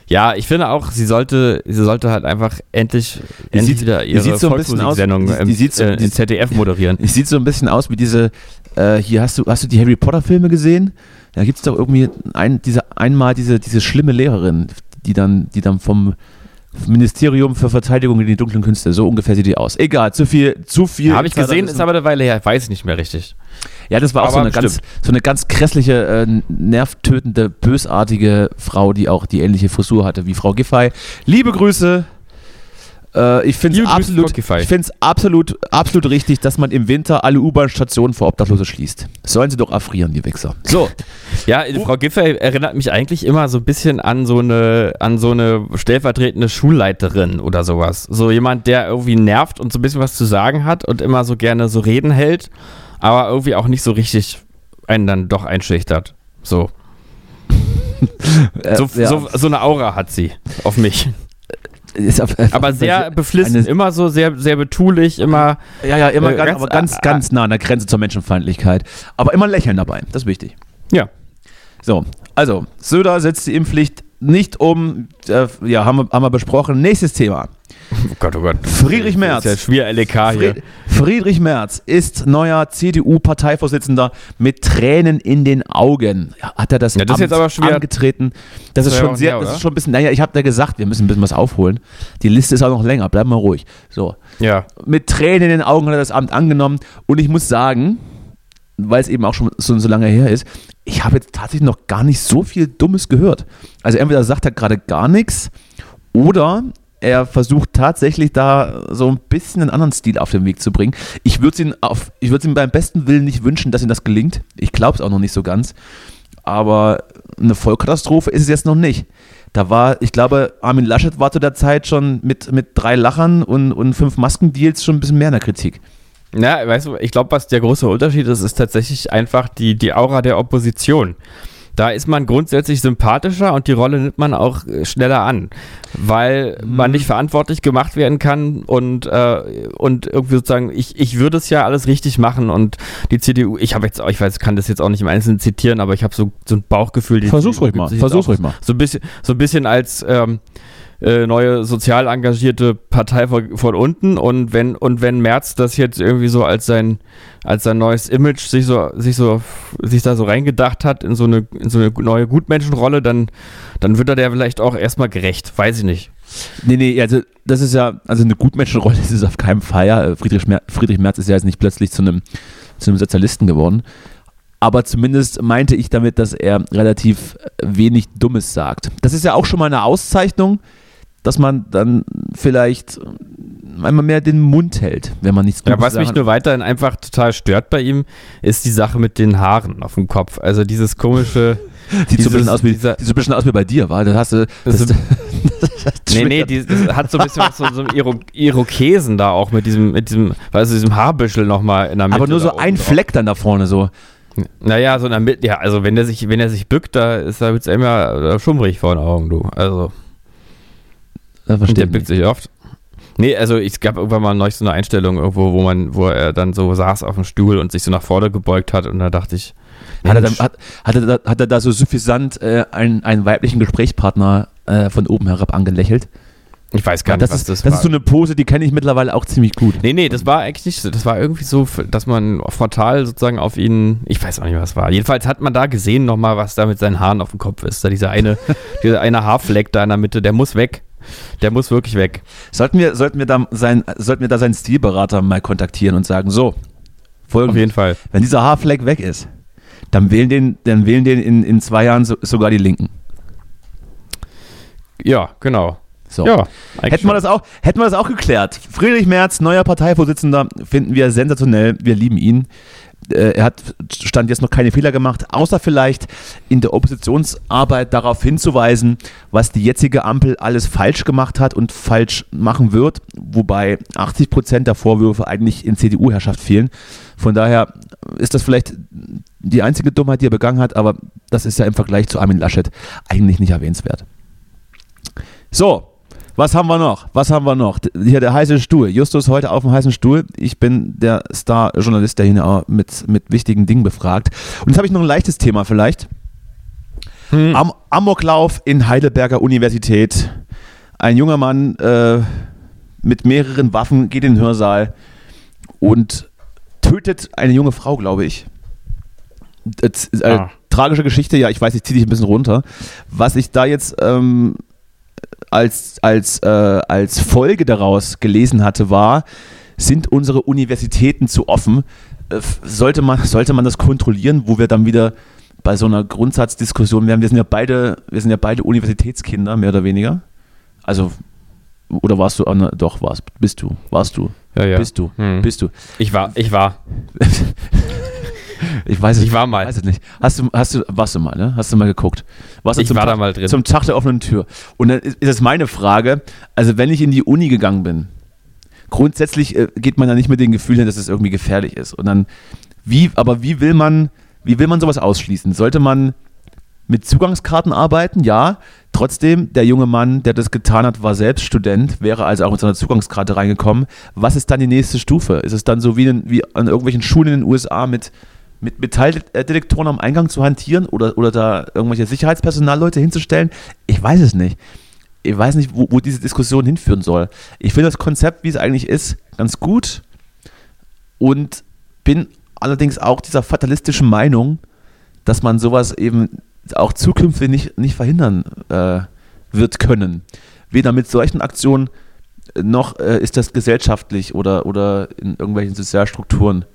A: Ja, ich finde auch, sie sollte, sie sollte halt einfach endlich,
B: Die
A: endlich
B: sieht-
A: wieder
B: die
A: ihre
B: sieht so ein bisschen aus-
A: Volksmusiksendung
B: die-
A: im,
B: die sieht so-
A: äh,
B: die-
A: ZDF moderieren.
B: Es sieht so ein bisschen aus wie diese, äh, hier hast du, hast du die Harry Potter Filme gesehen? Da gibt es doch irgendwie ein, diese, einmal diese, diese schlimme Lehrerin, die dann, die dann vom Ministerium für Verteidigung gegen die dunklen Künste, so ungefähr sieht die aus. Egal, zu viel, zu viel.
A: Habe ich gesehen, ist aber eine Weile her, weiß ich nicht mehr richtig.
B: Ja, das war auch so eine, ganz, so eine ganz grässliche, äh, nervtötende, bösartige Frau, die auch die ähnliche Frisur hatte wie Frau Giffey. Liebe Grüße. Äh, ich finde es absolut, ich find's absolut, absolut richtig, dass man im Winter alle U-Bahn-Stationen für Obdachlose schließt. Sollen sie doch erfrieren, die Wichser. So,
A: Ja, Frau Giffey erinnert mich eigentlich immer so ein bisschen an so eine, an so eine stellvertretende Schulleiterin oder sowas. So jemand, der irgendwie nervt und so ein bisschen was zu sagen hat und immer so gerne so Reden hält, aber irgendwie auch nicht so richtig einen dann doch einschüchtert. So.
B: äh,
A: So,
B: ja,
A: so, so eine Aura hat sie auf mich. Aber sehr beflissen, immer so sehr, sehr betulich, immer.
B: Ja, ja, immer
A: Äh,
B: ganz,
A: ganz-
B: aber ganz,
A: äh,
B: ganz nah an der Grenze zur Menschenfeindlichkeit. Aber immer ein Lächeln dabei, das ist wichtig.
A: Ja.
B: So, also, Söder setzt die Impfpflicht nicht um. Äh, ja, haben wir, haben wir besprochen. Nächstes Thema.
A: Oh Gott, oh Gott.
B: Friedrich Merz.
A: Das ist ja schwer LEK hier.
B: Fried Friedrich Merz ist neuer CDU-Parteivorsitzender mit Tränen in den Augen. Hat er das,
A: Ja, das ist jetzt aber schon
B: angetreten? Das, ist
A: war ja
B: schon sehr,
A: her,
B: das ist schon ein bisschen, naja, ich habe da gesagt, wir müssen ein bisschen was aufholen. Die Liste ist auch noch länger, bleib mal ruhig. So,
A: Ja.
B: mit Tränen in den Augen hat er das Amt angenommen und ich muss sagen, weil es eben auch schon so, so lange her ist, ich habe jetzt tatsächlich noch gar nicht so viel Dummes gehört. Also entweder sagt er gerade gar nichts oder er versucht tatsächlich da so ein bisschen einen anderen Stil auf den Weg zu bringen. Ich würde es ihm, auf- ich würd's ihm beim besten Willen nicht wünschen, dass ihm das gelingt. Ich glaube es auch noch nicht so ganz. Aber eine Vollkatastrophe ist es jetzt noch nicht. Da war, ich glaube, Armin Laschet war zu der Zeit schon mit, mit drei Lachern und, und fünf Maskendeals schon ein bisschen mehr in der Kritik.
A: Na, weißt du, ich glaube, was der große Unterschied ist, ist tatsächlich einfach die, die Aura der Opposition. Da ist man grundsätzlich sympathischer und die Rolle nimmt man auch äh, schneller an, weil man nicht verantwortlich gemacht werden kann und, äh, und irgendwie sozusagen, ich, ich würde es ja alles richtig machen und die CDU, ich habe jetzt, ich weiß, kann das jetzt auch nicht im Einzelnen zitieren, aber ich habe so, so ein Bauchgefühl. die
B: Versuch's
A: CDU
B: ruhig mal, versuch's ruhig mal.
A: So ein bisschen, so ein bisschen als ähm, äh, neue sozial engagierte Partei von, von unten und wenn und wenn Merz das jetzt irgendwie so als sein als sein neues Image sich so sich so sich da so reingedacht hat in so eine in so eine neue Gutmenschenrolle, dann dann wird er der vielleicht auch erstmal gerecht, weiß ich nicht.
B: Nee, nee, also das ist ja, also eine Gutmenschenrolle ist es auf keinen Fall. Ja. Äh, Friedrich, Mer Friedrich Merz ist ja jetzt nicht plötzlich zu einem, zu einem Sozialisten geworden. Aber zumindest meinte ich damit, dass er relativ wenig Dummes sagt. Das ist ja auch schon mal eine Auszeichnung, dass man dann vielleicht einmal mehr den Mund hält, wenn man nichts
A: Ja,
B: Dummes
A: was mich nur weiterhin einfach total stört bei ihm, ist die Sache mit den Haaren auf dem Kopf. Also dieses komische.
B: Sieht so ein bisschen aus wie,
A: dieser-
B: sieht so ein bisschen aus wie bei dir, war? Das hast du.
A: Das
B: Das,
A: ist- Nee, nee, die, das hat so ein bisschen was so, so Iro Irokesen da auch mit diesem, mit diesem, weißt du, diesem Haarbüschel nochmal in der Mitte.
B: aber nur so ein
A: drauf.
B: Fleck dann da vorne so.
A: Naja, so in der Mitte, ja, also wenn der sich, wenn er sich bückt, da ist da wird's ja äh, schummrig vor den Augen, du. Also,
B: Das verstehe
A: der
B: ich
A: bückt sich oft. Nee, also es gab irgendwann mal neulich so eine Einstellung irgendwo, wo man, wo er dann so saß auf dem Stuhl und sich so nach vorne gebeugt hat und da dachte ich,
B: Hat er, dann, hat, hat, er da, hat er da so suffisant äh, einen, einen weiblichen Gesprächspartner äh, von oben herab angelächelt?
A: ich weiß gar nicht,
B: das
A: was
B: ist,
A: das,
B: das
A: war.
B: ist so eine Pose, die kenne ich mittlerweile auch ziemlich gut.
A: Nee, nee, das war eigentlich nicht so. Das war irgendwie so, dass man frontal sozusagen auf ihn, ich weiß auch nicht, was es war. Jedenfalls hat man da gesehen nochmal, was da mit seinen Haaren auf dem Kopf ist. Da dieser eine, dieser eine Haarfleck da in der Mitte, der muss weg. Der muss wirklich weg.
B: Sollten wir, sollten, wir da sein, sollten wir da seinen Stilberater mal kontaktieren und sagen, so,
A: Auf
B: folgendes,
A: jeden Fall.
B: wenn dieser Haarfleck weg ist, dann wählen den, dann wählen den in, in zwei Jahren so, sogar die Linken.
A: Ja, genau.
B: So.
A: Ja,
B: Hätten wir, das auch, hätten wir das auch geklärt. Friedrich Merz, neuer Parteivorsitzender, finden wir sensationell. Wir lieben ihn. Äh, er hat stand jetzt noch keine Fehler gemacht, außer vielleicht in der Oppositionsarbeit darauf hinzuweisen, was die jetzige Ampel alles falsch gemacht hat und falsch machen wird, wobei 80 Prozent der Vorwürfe eigentlich in CDU-Herrschaft fehlen. Von daher ist das vielleicht die einzige Dummheit, die er begangen hat, aber das ist ja im Vergleich zu Armin Laschet eigentlich nicht erwähnenswert. So, was haben wir noch? Was haben wir noch? Hier der heiße Stuhl. Justus heute auf dem heißen Stuhl. Ich bin der Star-Journalist, der hier mit, mit wichtigen Dingen befragt. Und jetzt habe ich noch ein leichtes Thema vielleicht. Hm. Am Amoklauf in Heidelberger Universität. Ein junger Mann äh, mit mehreren Waffen geht in den Hörsaal und tötet eine junge Frau, glaube ich. Das ist eine ah. tragische Geschichte, ja, ich weiß, ich ziehe dich ein bisschen runter. Was ich da jetzt ähm, als, als, äh, als Folge daraus gelesen hatte, war, sind unsere Universitäten zu offen? Äh, sollte, man, sollte man das kontrollieren, wo wir dann wieder bei so einer Grundsatzdiskussion wären? Wir sind ja beide, wir sind ja beide Universitätskinder, mehr oder weniger. Also, oder warst du, Anna, doch, warst, bist du, warst du,
A: ja, ja.
B: bist du, hm. bist du.
A: Ich war, ich war.
B: Ich weiß es,
A: ich war mal.
B: Weiß es nicht. Hast du, hast du, warst du mal, ne? Hast du mal geguckt?
A: Warst ich
B: war
A: Tag, da mal drin.
B: Zum Tag der offenen Tür. Und dann ist, ist das meine Frage. Also, wenn ich in die Uni gegangen bin, grundsätzlich äh, geht man da nicht mit dem Gefühl hin, dass es irgendwie gefährlich ist. Und dann, wie, aber wie will man, wie will man sowas ausschließen? Sollte man mit Zugangskarten arbeiten? Ja. Trotzdem, der junge Mann, der das getan hat, war selbst Student, wäre also auch mit seiner Zugangskarte reingekommen. Was ist dann die nächste Stufe? Ist es dann so wie, in, wie an irgendwelchen Schulen in den USA mit mit Metalldetektoren am Eingang zu hantieren oder, oder da irgendwelche Sicherheitspersonalleute hinzustellen? Ich weiß es nicht. Ich weiß nicht, wo, wo diese Diskussion hinführen soll. Ich finde das Konzept, wie es eigentlich ist, ganz gut und bin allerdings auch dieser fatalistischen Meinung, dass man sowas eben auch zukünftig nicht, nicht verhindern äh, wird können. Weder mit solchen Aktionen noch äh, ist das gesellschaftlich oder, oder in irgendwelchen Sozialstrukturen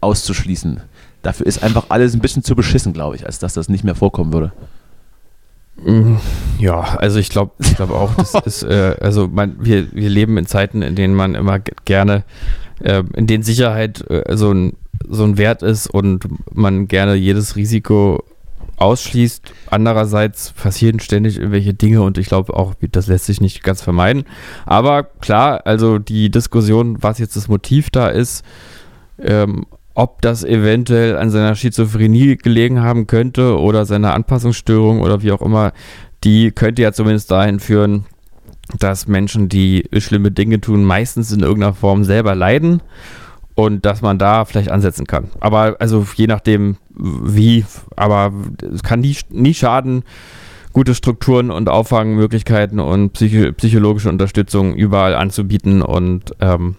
B: auszuschließen. Dafür ist einfach alles ein bisschen zu beschissen, glaube ich, als dass das nicht mehr vorkommen würde.
A: Mm, ja, also ich glaube ich glaub auch, das ist, äh, also man, wir, wir leben in Zeiten, in denen man immer gerne, äh, in denen Sicherheit äh, so, ein, so ein Wert ist und man gerne jedes Risiko ausschließt. Andererseits passieren ständig irgendwelche Dinge und ich glaube auch, das lässt sich nicht ganz vermeiden. Aber klar, also die Diskussion, was jetzt das Motiv da ist, ähm, ob das eventuell an seiner Schizophrenie gelegen haben könnte oder seiner Anpassungsstörung oder wie auch immer, die könnte ja zumindest dahin führen, dass Menschen, die schlimme Dinge tun, meistens in irgendeiner Form selber leiden und dass man da vielleicht ansetzen kann. Aber also je nachdem wie, aber es kann nie, nie schaden, gute Strukturen und Auffangmöglichkeiten und psycho psychologische Unterstützung überall anzubieten und, ähm,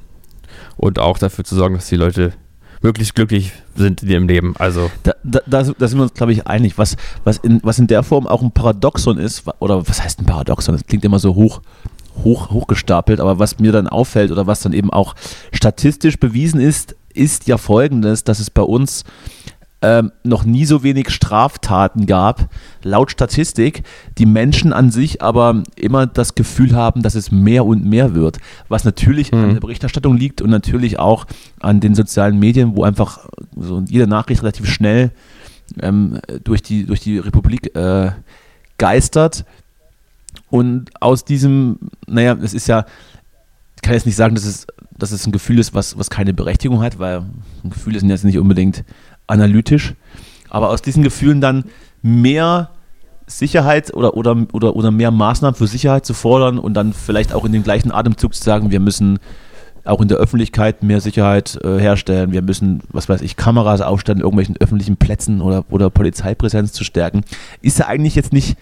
A: und auch dafür zu sorgen, dass die Leute möglichst glücklich sind in ihrem Leben. Also
B: da, da, da sind wir uns, glaube ich, einig. Was, was, in, was in der Form auch ein Paradoxon ist, oder was heißt ein Paradoxon? Das klingt immer so hoch, hoch, hochgestapelt, aber was mir dann auffällt oder was dann eben auch statistisch bewiesen ist, ist ja folgendes, dass es bei uns ähm, noch nie so wenig Straftaten gab, laut Statistik, die Menschen an sich aber immer das Gefühl haben, dass es mehr und mehr wird. Was natürlich mhm. an der Berichterstattung liegt und natürlich auch an den sozialen Medien, wo einfach so jede Nachricht relativ schnell ähm, durch, die, durch die Republik äh, geistert. Und aus diesem, naja, es ist ja, ich kann jetzt nicht sagen, dass es, dass es ein Gefühl ist, was, was keine Berechtigung hat, weil Gefühle sind jetzt nicht unbedingt analytisch, aber aus diesen Gefühlen dann mehr Sicherheit oder, oder, oder, oder mehr Maßnahmen für Sicherheit zu fordern und dann vielleicht auch in den gleichen Atemzug zu sagen, wir müssen auch in der Öffentlichkeit mehr Sicherheit äh, herstellen, wir müssen, was weiß ich, Kameras aufstellen irgendwelchen öffentlichen Plätzen oder, oder Polizeipräsenz zu stärken, ist ja eigentlich jetzt nicht,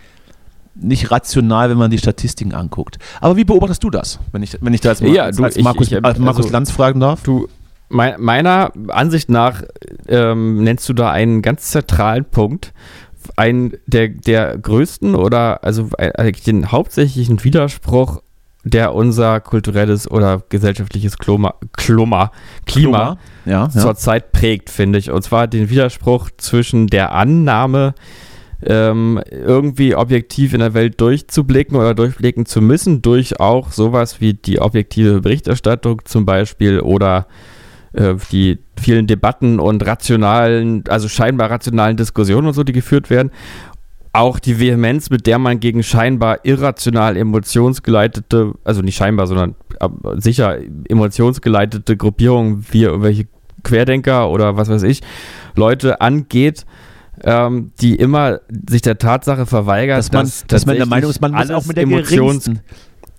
B: nicht rational, wenn man die Statistiken anguckt. Aber wie beobachtest du das, wenn ich, wenn ich da als,
A: ja, du,
B: als Markus, ich, ich, als Markus also, Lanz fragen darf?
A: Du, meiner Ansicht nach ähm, nennst du da einen ganz zentralen Punkt, einen der, der größten oder also eigentlich den hauptsächlichen Widerspruch, der unser kulturelles oder gesellschaftliches Kloma, Kloma, Klima, Klima? Ja, zurzeit ja. prägt, finde ich. Und zwar den Widerspruch zwischen der Annahme, ähm, irgendwie objektiv in der Welt durchzublicken oder durchblicken zu müssen, durch auch sowas wie die objektive Berichterstattung zum Beispiel oder äh, die vielen Debatten und rationalen, also scheinbar rationalen Diskussionen und so, die geführt werden. Auch die Vehemenz, mit der man gegen scheinbar irrational emotionsgeleitete, also nicht scheinbar, sondern sicher emotionsgeleitete Gruppierungen wie irgendwelche Querdenker oder was weiß ich, Leute angeht, ähm, die immer sich der Tatsache verweigert,
B: dass man, dass, dass man der Meinung ist, man muss auch mit der geringsten,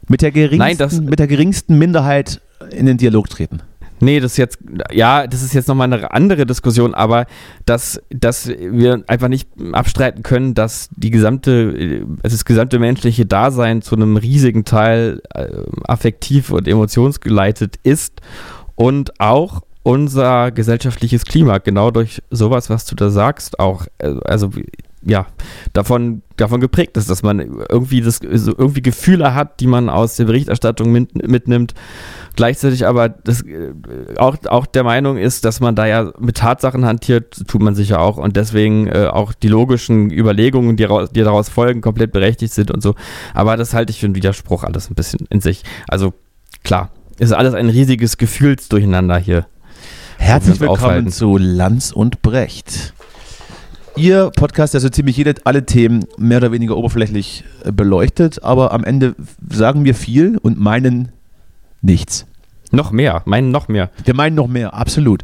B: mit der geringsten, Nein, das, mit der geringsten Minderheit in den Dialog treten.
A: Nee, das ist jetzt, ja, das ist jetzt nochmal eine andere Diskussion, aber dass, dass wir einfach nicht abstreiten können, dass die gesamte, das gesamte menschliche Dasein zu einem riesigen Teil äh, affektiv und emotionsgeleitet ist und auch unser gesellschaftliches Klima genau durch sowas, was du da sagst, auch, äh, also ja, davon, davon geprägt ist, dass man irgendwie das irgendwie Gefühle hat, die man aus der Berichterstattung mit, mitnimmt. Gleichzeitig aber das, äh, auch, auch der Meinung ist, dass man da ja mit Tatsachen hantiert, tut man sicher auch und deswegen äh, auch die logischen Überlegungen, die, die daraus folgen, komplett berechtigt sind und so. Aber das halte ich für einen Widerspruch alles ein bisschen in sich. Also klar, ist alles ein riesiges Gefühlsdurcheinander hier.
B: Herzlich willkommen aufhalten. zu Lanz und Brecht. Ihr Podcast, der so ziemlich jede, alle Themen mehr oder weniger oberflächlich äh, beleuchtet, aber am Ende sagen wir viel und meinen nichts.
A: Noch mehr, meinen noch mehr.
B: Wir meinen noch mehr, absolut.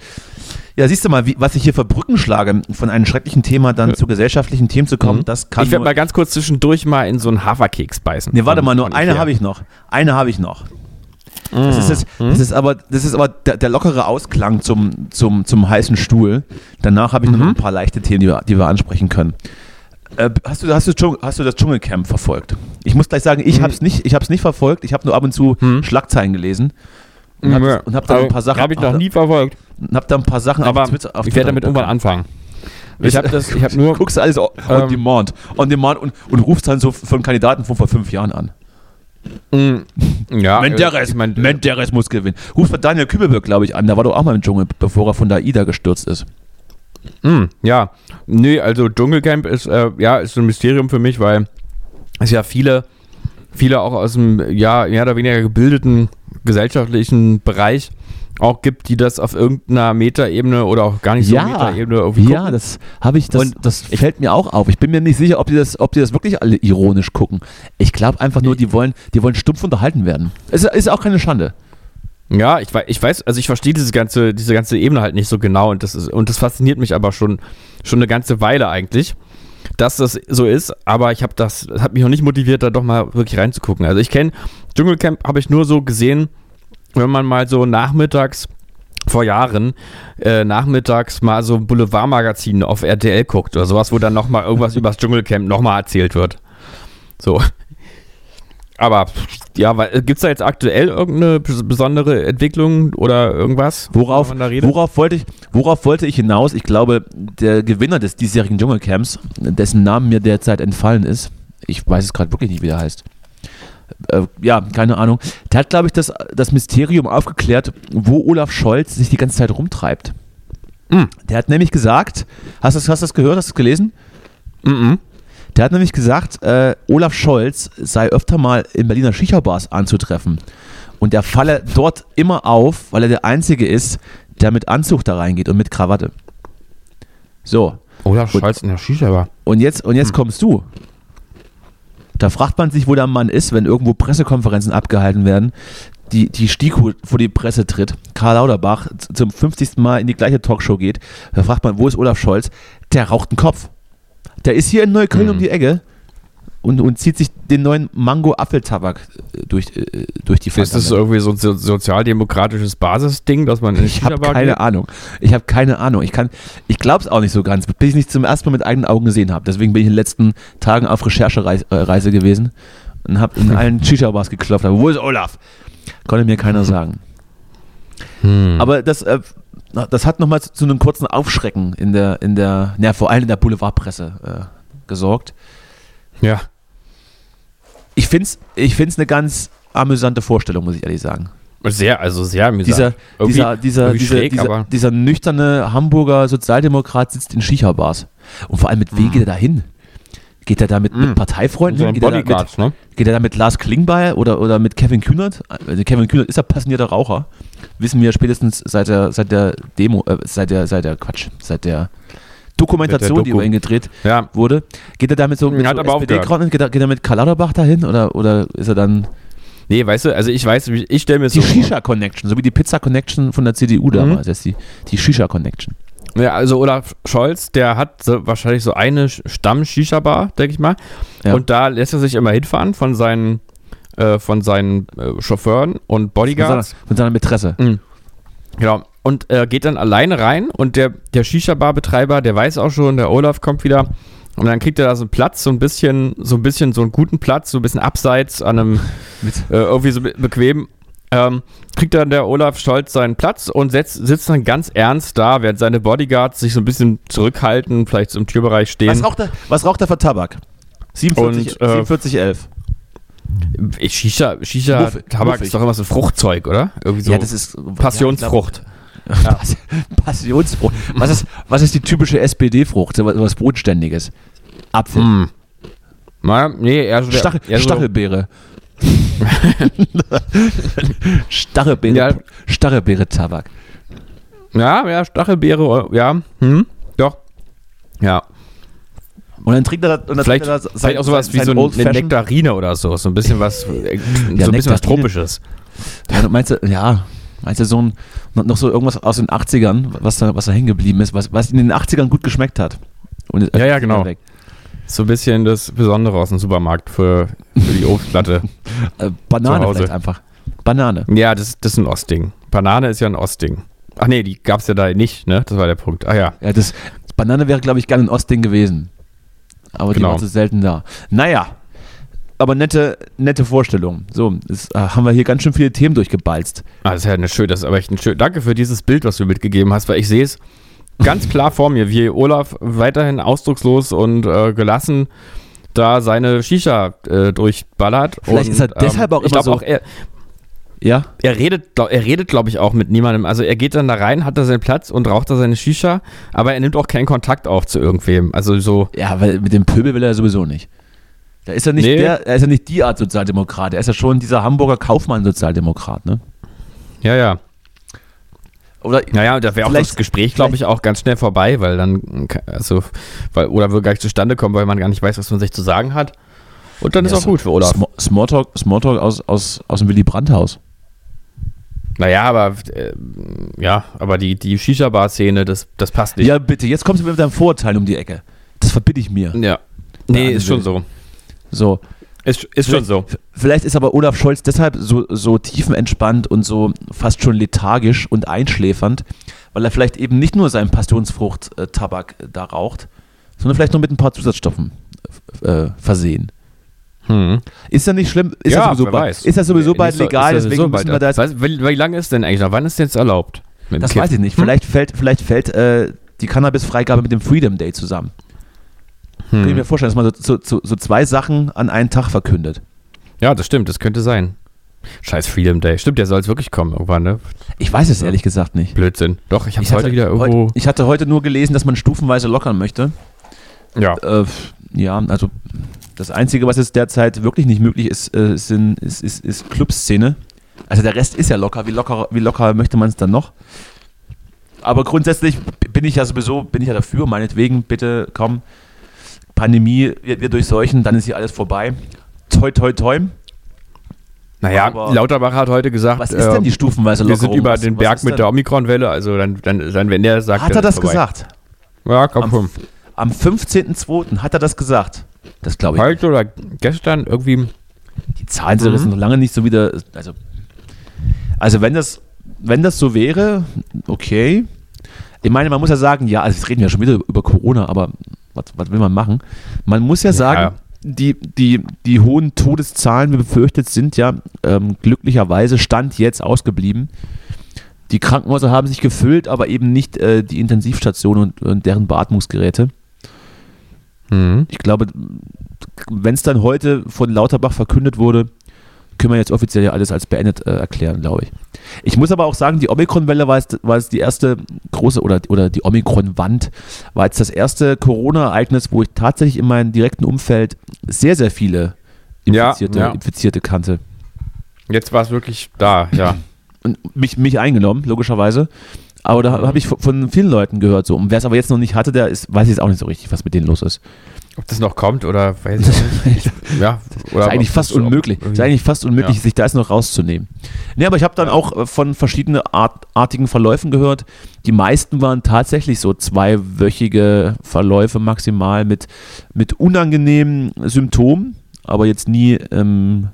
B: Ja, siehst du mal, wie, was ich hier für Brücken schlage, von einem schrecklichen Thema dann ja. zu gesellschaftlichen Themen zu kommen, mhm. das kann.
A: Ich werde mal ganz kurz zwischendurch mal in so einen Haferkeks beißen.
B: Ne, warte mal, nur eine habe ich noch. Eine habe ich noch. Das ist, das, das ist aber, das ist aber der, der, lockere Ausklang zum, zum, zum heißen Stuhl. Danach habe ich mhm. noch ein paar leichte Themen, die wir, die wir ansprechen können. Äh, hast, du, hast, du, hast du das Dschungelcamp verfolgt? Ich muss gleich sagen, ich mhm. habe es nicht, nicht verfolgt. Ich habe nur ab und zu mhm. Schlagzeilen gelesen und habe hab da ein paar Sachen.
A: Habe ich noch nie verfolgt.
B: Und habe da ein paar Sachen
A: aber auf Twitter. Ich werde damit irgendwann anfangen.
B: Ich habe das, ich habe nur. Guckst alles on ähm, demand, on demand und, und rufst dann so von Kandidaten von vor fünf Jahren an.
A: Mm, ja,
B: Menderes, ich mein, Menderes muss gewinnen. Ruf bei Daniel Kübelberg, glaube ich, an. Der war doch auch mal im Dschungel, bevor er von der AIDA gestürzt ist.
A: Mm, ja, nee, also Dschungelcamp ist, äh, ja, ist ein Mysterium für mich, weil es ja viele, viele auch aus dem, ja, mehr oder weniger gebildeten gesellschaftlichen Bereich auch gibt, die das auf irgendeiner Metaebene oder auch gar nicht so
B: ja, Metaebene irgendwie Ja, das habe ich, das, und das fällt mir auch auf. Ich bin mir nicht sicher, ob die das, ob die das wirklich alle ironisch gucken. Ich glaube einfach nur, die wollen, die wollen stumpf unterhalten werden. Es ist auch keine Schande.
A: Ja, ich weiß, ich weiß, also ich verstehe diese ganze, diese ganze Ebene halt nicht so genau und das ist, und das fasziniert mich aber schon, schon eine ganze Weile eigentlich, dass das so ist, aber ich habe das, das hat mich noch nicht motiviert, da doch mal wirklich reinzugucken. Also ich kenne Dschungelcamp habe ich nur so gesehen, wenn man mal so nachmittags vor Jahren äh, nachmittags mal so ein Boulevardmagazin auf RTL guckt oder sowas, wo dann nochmal irgendwas über das Dschungelcamp nochmal erzählt wird. So. Aber ja, gibt es da jetzt aktuell irgendeine besondere Entwicklung oder irgendwas?
B: Worauf, worauf, wollte ich, worauf wollte ich hinaus? Ich glaube, der Gewinner des diesjährigen Dschungelcamps, dessen Namen mir derzeit entfallen ist, ich weiß es gerade wirklich nicht, wie er heißt, äh, ja, keine Ahnung. Der hat, glaube ich, das, das Mysterium aufgeklärt, wo Olaf Scholz sich die ganze Zeit rumtreibt. Mhm. Der hat nämlich gesagt, hast du das, hast das gehört, hast du das gelesen? Mhm. Der hat nämlich gesagt, äh, Olaf Scholz sei öfter mal in Berliner Schicherbars anzutreffen. Und der falle dort immer auf, weil er der Einzige ist, der mit Anzug da reingeht und mit Krawatte. So.
A: Olaf Scholz in der Shisha-Bar.
B: Und jetzt, und jetzt hm. kommst du. Da fragt man sich, wo der Mann ist, wenn irgendwo Pressekonferenzen abgehalten werden. Die, die STIKO vor die Presse tritt, Karl Lauterbach zum 50. Mal in die gleiche Talkshow geht. Da fragt man, wo ist Olaf Scholz? Der raucht einen Kopf. Der ist hier in Neukölln mhm. um die Ecke und, und zieht sich den neuen Mango-Apfeltabak äh, durch, äh, durch die
A: Ist das irgendwie so ein sozialdemokratisches Basisding, dass man
B: Ich habe keine geht? Ahnung. Ich habe keine Ahnung. Ich, ich glaube es auch nicht so ganz, bis ich nicht zum ersten Mal mit eigenen Augen gesehen habe. Deswegen bin ich in den letzten Tagen auf Recherchereise äh, gewesen und habe in allen Shisha-Bars geklopft. wo ist Olaf? Konnte mir keiner sagen. Hm. Aber das, äh, das hat nochmal zu, zu einem kurzen Aufschrecken in der, in der, ja, vor allem in der Boulevardpresse äh, gesorgt.
A: Ja
B: ich finde es ich find's eine ganz amüsante Vorstellung, muss ich ehrlich sagen.
A: Sehr, also sehr amüsant.
B: Dieser, dieser, dieser, dieser, schräg, dieser, dieser, nüchterne Hamburger Sozialdemokrat sitzt in Schicha-Bars. Und vor allem mit wem mm. geht er da hin? Geht er da mit, mm. mit Parteifreunden
A: so hin? Geht er, mit,
B: ne? geht er da mit Lars Klingbeil oder, oder mit Kevin Kühnert? Also Kevin Kühnert ist ja passionierter Raucher. Wissen wir spätestens seit der, seit der Demo, äh, seit der, seit der Quatsch, seit der Dokumentation,
A: der
B: die
A: Doku.
B: über ihn gedreht
A: Ja,
B: wurde. Geht er damit so mit
A: Hat
B: so
A: aber
B: SPD
A: aufgehört.
B: geht er, geht er mit Karl Lauterbach dahin oder, oder ist er dann
A: nee, weißt du, also ich weiß, ich stelle mir
B: die
A: so
B: Shisha Connection, so wie die Pizza Connection von der CDU damals, das ist die, die Shisha Connection.
A: Ja, also Olaf Scholz, der hat so, wahrscheinlich so eine Stamm-Shisha-Bar, denke ich mal.
B: Ja.
A: Und da lässt er sich immer hinfahren von seinen, äh, von seinen äh, Chauffeuren und
B: Von seiner,
A: Bodyguards.
B: von seiner Mätresse.
A: Mhm. Genau. Und äh, geht dann alleine rein und der, der Shisha-Bar-Betreiber, der weiß auch schon, der Olaf kommt wieder. Und dann kriegt er da so einen Platz, so ein bisschen, so ein bisschen, so einen guten Platz, so ein bisschen abseits an einem,
B: Mit,
A: äh, irgendwie so be bequem. Ähm, kriegt dann der Olaf Scholz seinen Platz und setzt, sitzt dann ganz ernst da, während seine Bodyguards sich so ein bisschen zurückhalten, vielleicht so im Türbereich stehen.
B: was, raucht er, was raucht er für Tabak? 47,
A: Und, äh,
B: 4711.
A: Shisha, Shisha
B: Muffig,
A: Tabak
B: muffig.
A: ist doch immer so ein Fruchtzeug, oder? Irgendwie so
B: ja, das ist
A: Passionsfrucht.
B: Ja, glaub, Pass- Passionsfrucht. Was ist, was ist die typische SPD-Frucht? So was, was Bodenständiges. Apfel.
A: Hm. Na, nee, eher so der,
B: Stachel,
A: eher so,
B: Stachelbeere. Stachelbeere,
A: Ja.
B: Stachelbeere Tabak.
A: Ja, ja, Stachelbeere, ja. Hm, doch. Ja.
B: Und dann trinkt er das, und dann
A: Vielleicht,
B: er das
A: vielleicht auch sowas wie so ein, eine. Nektarine oder so. So ein bisschen was, äh, so ein bisschen was. Tropisches.
B: Ja, meinst du, ja, meinst du so ein, noch so irgendwas aus den 80ern, was da, was da hängen geblieben ist, was, was in den 80ern gut geschmeckt hat. Und
A: Ja, ja, genau.
B: weg.
A: So ein bisschen das Besondere aus dem Supermarkt für, für die Obstplatte.
B: Äh, Banane vielleicht einfach. Banane.
A: ja, das, das ist ein Ostding. Banane ist ja ein Ostding. Ach nee, die gab es ja da nicht, ne? Das war der Punkt. Ah ja.
B: Ja, das, Banane wäre, glaube ich, gerne ein Ostding gewesen. Aber die
A: Genau.
B: war zu selten da. Naja, aber nette, nette Vorstellung. So, das, äh, haben wir hier ganz schön viele Themen durchgebalzt.
A: Ah, das ist ja eine schön, das ist aber echt ein schön. Danke für dieses Bild, was du mitgegeben hast, weil ich sehe es ganz klar vor mir, wie Olaf weiterhin ausdruckslos und äh, gelassen da seine Shisha äh, durchballert.
B: Vielleicht
A: und,
B: ist er deshalb auch
A: ich
B: immer
A: glaub
B: so-
A: Auch er,
B: Ja?
A: er redet, er redet, glaube ich, auch mit niemandem. Also er geht dann da rein, hat da seinen Platz und raucht da seine Shisha, aber er nimmt auch keinen Kontakt auf zu irgendwem. Also so,
B: Ja, weil mit dem Pöbel will er sowieso nicht. Da ist er nicht
A: Nee.
B: der, er ist ja nicht die Art Sozialdemokrat. Er ist ja schon dieser Hamburger Kaufmann-Sozialdemokrat, ne?
A: ja, ja.
B: Oder
A: Naja, da wäre auch das Gespräch, glaube ich, auch ganz schnell vorbei, weil dann, also, weil, oder würde gar nicht zustande kommen, weil man gar nicht weiß, was man sich zu sagen hat. Und dann ist
B: Ja,
A: auch
B: so
A: gut für Olaf.
B: Sm Smalltalk, Smalltalk aus, aus, aus dem Willy Brandt-Haus.
A: Naja, aber, äh, ja, aber die, die Shisha-Bar-Szene, das, das passt nicht.
B: Ja, bitte, jetzt kommst du mit deinem Vorurteil um die Ecke. Das verbitte ich mir.
A: Ja. Nee, ist schon so.
B: So.
A: Ist, ist schon so.
B: Vielleicht ist aber Olaf Scholz deshalb so, so tiefenentspannt und so fast schon lethargisch und einschläfernd, weil er vielleicht eben nicht nur seinen Passionsfrucht-Tabak äh, da raucht, sondern vielleicht noch mit ein paar Zusatzstoffen äh, versehen.
A: Hm.
B: Ist ja nicht schlimm, ist ja, sowieso,
A: wer
B: bald, ist ja sowieso bald
A: so-
B: legal, deswegen
A: sowieso
B: müssen wir da jetzt,
A: wie, wie lange ist denn eigentlich noch? Wann ist jetzt erlaubt?
B: Das weiß ich nicht, vielleicht fällt, vielleicht fällt äh, die Cannabis-Freigabe mit dem Freedom Day zusammen. Kann ich
A: Hm.
B: mir vorstellen, dass man so, so, so zwei Sachen an einen Tag verkündet.
A: Ja, das stimmt, das könnte sein. Scheiß Freedom Day. Stimmt, der soll es wirklich kommen irgendwann, ne?
B: Ich weiß es ehrlich gesagt nicht.
A: Blödsinn. Doch, ich habe heute wieder irgendwo.
B: Heu, ich hatte heute nur gelesen, dass man stufenweise lockern möchte.
A: ja.
B: Äh, ja, also das Einzige, was jetzt derzeit wirklich nicht möglich ist, äh, sind, ist, ist, ist Clubszene. Also der Rest ist ja locker. Wie locker, wie locker möchte man es dann noch? Aber grundsätzlich bin ich ja sowieso, bin ich ja dafür. Meinetwegen, bitte komm, Pandemie, wir, wir durchseuchen, dann ist hier alles vorbei. Toi, toi, toi.
A: Naja,
B: aber-
A: Lauterbach hat heute gesagt,
B: Was ist denn die
A: äh,
B: stufenweise
A: wir
B: Lockerung?
A: sind über
B: was,
A: den Berg mit
B: denn?
A: der Omikron-Welle, also dann, dann, dann, wenn der sagt,
B: Hat er das
A: vorbei.
B: gesagt?
A: Ja, komm,
B: Am,
A: komm.
B: am 15.02. hat er das gesagt. Das glaube ich.
A: Heute oder gestern irgendwie.
B: Die Zahlen sind
A: Mhm.
B: noch lange nicht so wieder. Also, also wenn das, wenn das so wäre, okay. Ich meine, man muss ja sagen, ja, also jetzt reden wir ja schon wieder über Corona, aber was, was will man machen? Man muss ja sagen, die, die, die hohen Todeszahlen, wie befürchtet, sind ja ähm, glücklicherweise Stand jetzt ausgeblieben. Die Krankenhäuser haben sich gefüllt, aber eben nicht äh, die Intensivstationen und, und deren Beatmungsgeräte.
A: Mhm.
B: Ich glaube, wenn es dann heute von Lauterbach verkündet wurde, können wir jetzt offiziell ja alles als beendet äh, erklären, glaube ich. Ich muss aber auch sagen, die Omikron-Welle war jetzt, war jetzt die erste große, oder, oder die Omikron-Wand war jetzt das erste Corona-Ereignis, wo ich tatsächlich in meinem direkten Umfeld sehr, sehr viele
A: Ja,
B: Infizierte,
A: ja.
B: Infizierte kannte.
A: Jetzt war es wirklich da, ja.
B: und mich, mich eingenommen, logischerweise. Aber da habe ich von- vielen Leuten gehört so. Und wer es aber jetzt noch nicht hatte, der ist, weiß jetzt auch nicht so richtig, was mit denen los ist.
A: Ob das noch kommt oder weiß ich nicht. ja, oder
B: ist eigentlich fast
A: das-
B: unmöglich. Ist eigentlich fast unmöglich,
A: Ja.
B: sich da jetzt noch rauszunehmen. Nee, aber ich habe dann auch äh, von verschiedenen Art, artigen Verläufen gehört. Die meisten waren tatsächlich so zweiwöchige Verläufe maximal mit, mit unangenehmen Symptomen, aber jetzt nie, ähm,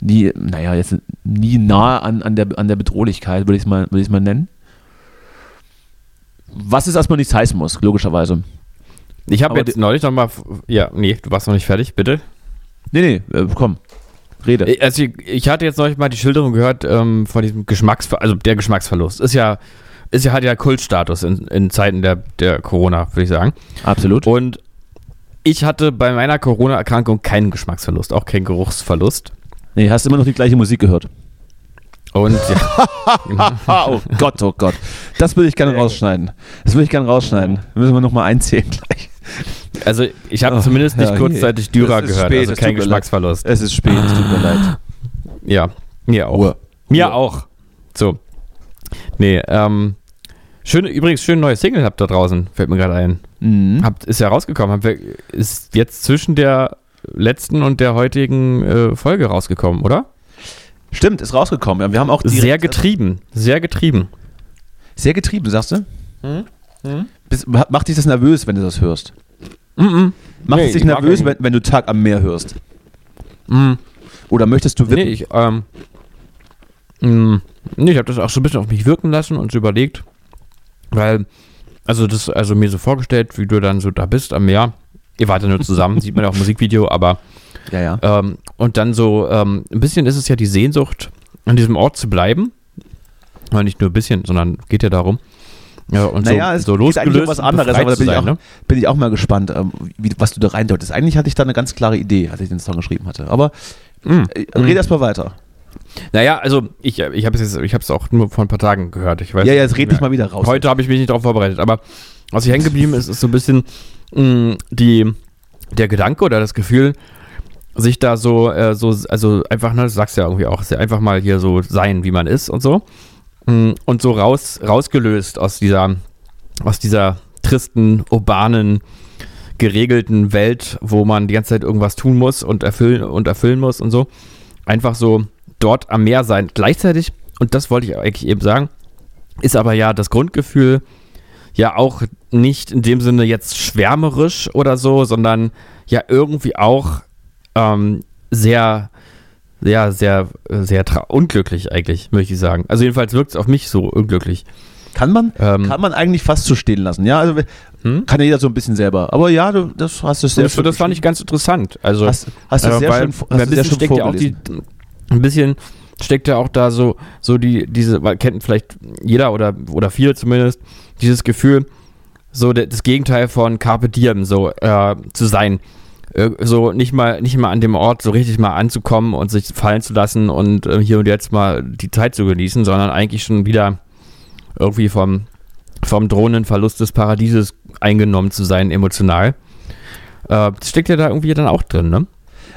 B: nie, naja, jetzt nie nah an, an, der, an der Bedrohlichkeit, würde ich es mal, würde ich's mal nennen. Was es erstmal nichts heißen muss, logischerweise.
A: Ich habe jetzt neulich noch mal, ja, nee, du warst noch nicht fertig, bitte.
B: Nee, nee, äh, komm, rede.
A: Ich- Also ich, ich hatte jetzt neulich mal die Schilderung gehört ähm, von diesem Geschmacksver also der Geschmacksverlust. Ist ja, ist ja, hat ja Kultstatus in, in Zeiten der, der Corona, würde ich sagen.
B: Absolut.
A: Und ich hatte bei meiner Corona-Erkrankung keinen Geschmacksverlust, auch keinen Geruchsverlust.
B: Nee, hast immer noch die gleiche Musik gehört.
A: Und ja,
B: oh Gott, oh Gott. Das würde ich gerne rausschneiden. Das würde ich gerne rausschneiden. Müssen wir nochmal einzählen gleich.
A: also ich habe
B: Oh,
A: zumindest nicht
B: ja,
A: kurzzeitig Dürer
B: es ist
A: gehört,
B: spät,
A: also
B: es
A: kein. Geschmacksverlust.
B: Es ist spät, es tut mir leid.
A: Ja, mir auch.
B: Ruhe.
A: Mir
B: Ruhe.
A: auch. So. Nee, ähm, schön, übrigens, schön neues Single habt da draußen, fällt mir gerade ein.
B: Mhm.
A: Habt, ist ja rausgekommen. Habt, ihr- ist jetzt zwischen der letzten und der heutigen äh, Folge rausgekommen, oder?
B: Stimmt, ist rausgekommen. Wir haben auch
A: Sehr getrieben. Sehr getrieben.
B: Sehr getrieben, sagst du? Bist, macht dich das nervös, wenn du das hörst?
A: Mhm.
B: Macht
A: Nee,
B: es dich nervös, wenn, wenn du Tag am Meer hörst?
A: Mhm.
B: Oder möchtest du
A: Nee,
B: wippen?
A: ich, ähm, mh, nee, ich habe das auch so ein bisschen auf mich wirken lassen und so überlegt, weil, also das, also mir so vorgestellt, wie du dann so da bist am Meer. Ihr wart ja nur zusammen, sieht man ja auch im Musikvideo, aber
B: ja, ja.
A: ähm, und dann so, ähm, ein bisschen ist es ja die Sehnsucht, an diesem Ort zu bleiben. Aber nicht nur ein bisschen, sondern geht ja darum. Ja, und
B: Naja,
A: so,
B: es
A: so
B: geht
A: losgelöst.
B: um was anderes, aber da bin ich
A: sein,
B: auch-
A: ne?
B: Bin ich auch mal gespannt, ähm, wie, was du da reindeutest. Eigentlich hatte ich da eine ganz klare Idee, als ich den Song geschrieben hatte. Aber
A: Mhm.
B: äh, red erst mal weiter.
A: Naja, also ich, ich habe es ich hab's auch nur vor ein paar Tagen gehört. Ich weiß
B: ja, ja, jetzt red dich mal wieder raus.
A: Heute habe ich mich nicht darauf vorbereitet, aber was hier hängen geblieben ist, ist so ein bisschen mh, die, der Gedanke oder das Gefühl, sich da so, äh, so also einfach, ne, du sagst ja irgendwie auch, einfach mal hier so sein, wie man ist und so. Mh, Und so raus, rausgelöst aus dieser, aus dieser tristen, urbanen, geregelten Welt, wo man die ganze Zeit irgendwas tun muss und erfüllen und erfüllen muss und so. Einfach so dort am Meer sein. Gleichzeitig, und das wollte ich eigentlich eben sagen, ist aber ja das Grundgefühl ja auch nicht in dem Sinne jetzt schwärmerisch oder so, sondern ja irgendwie auch ähm, sehr, sehr, sehr, sehr unglücklich eigentlich, möchte ich sagen. Also jedenfalls wirkt es auf mich so unglücklich.
B: Kann man,
A: Ähm,
B: kann man eigentlich fast so stehen lassen. Ja, also
A: hm?
B: kann ja jeder so ein bisschen selber. Aber ja, du, das hast du sehr
A: Das,
B: schön
A: das fand ich ganz interessant. Also
B: Hast, hast du
A: Äh,
B: sehr
A: weil
B: schön, hast
A: ein bisschen
B: schön
A: steckt ja auch die, ein bisschen steckt ja auch da so, so die, diese, weil kennt vielleicht jeder oder, oder viele zumindest, dieses Gefühl, so das Gegenteil von Carpe Diem, so äh, zu sein. So nicht mal, nicht mal an dem Ort so richtig mal anzukommen und sich fallen zu lassen und äh, hier und jetzt mal die Zeit zu genießen, sondern eigentlich schon wieder irgendwie vom, vom drohenden Verlust des Paradieses eingenommen zu sein, emotional. Äh, das steckt ja da irgendwie dann auch drin, ne?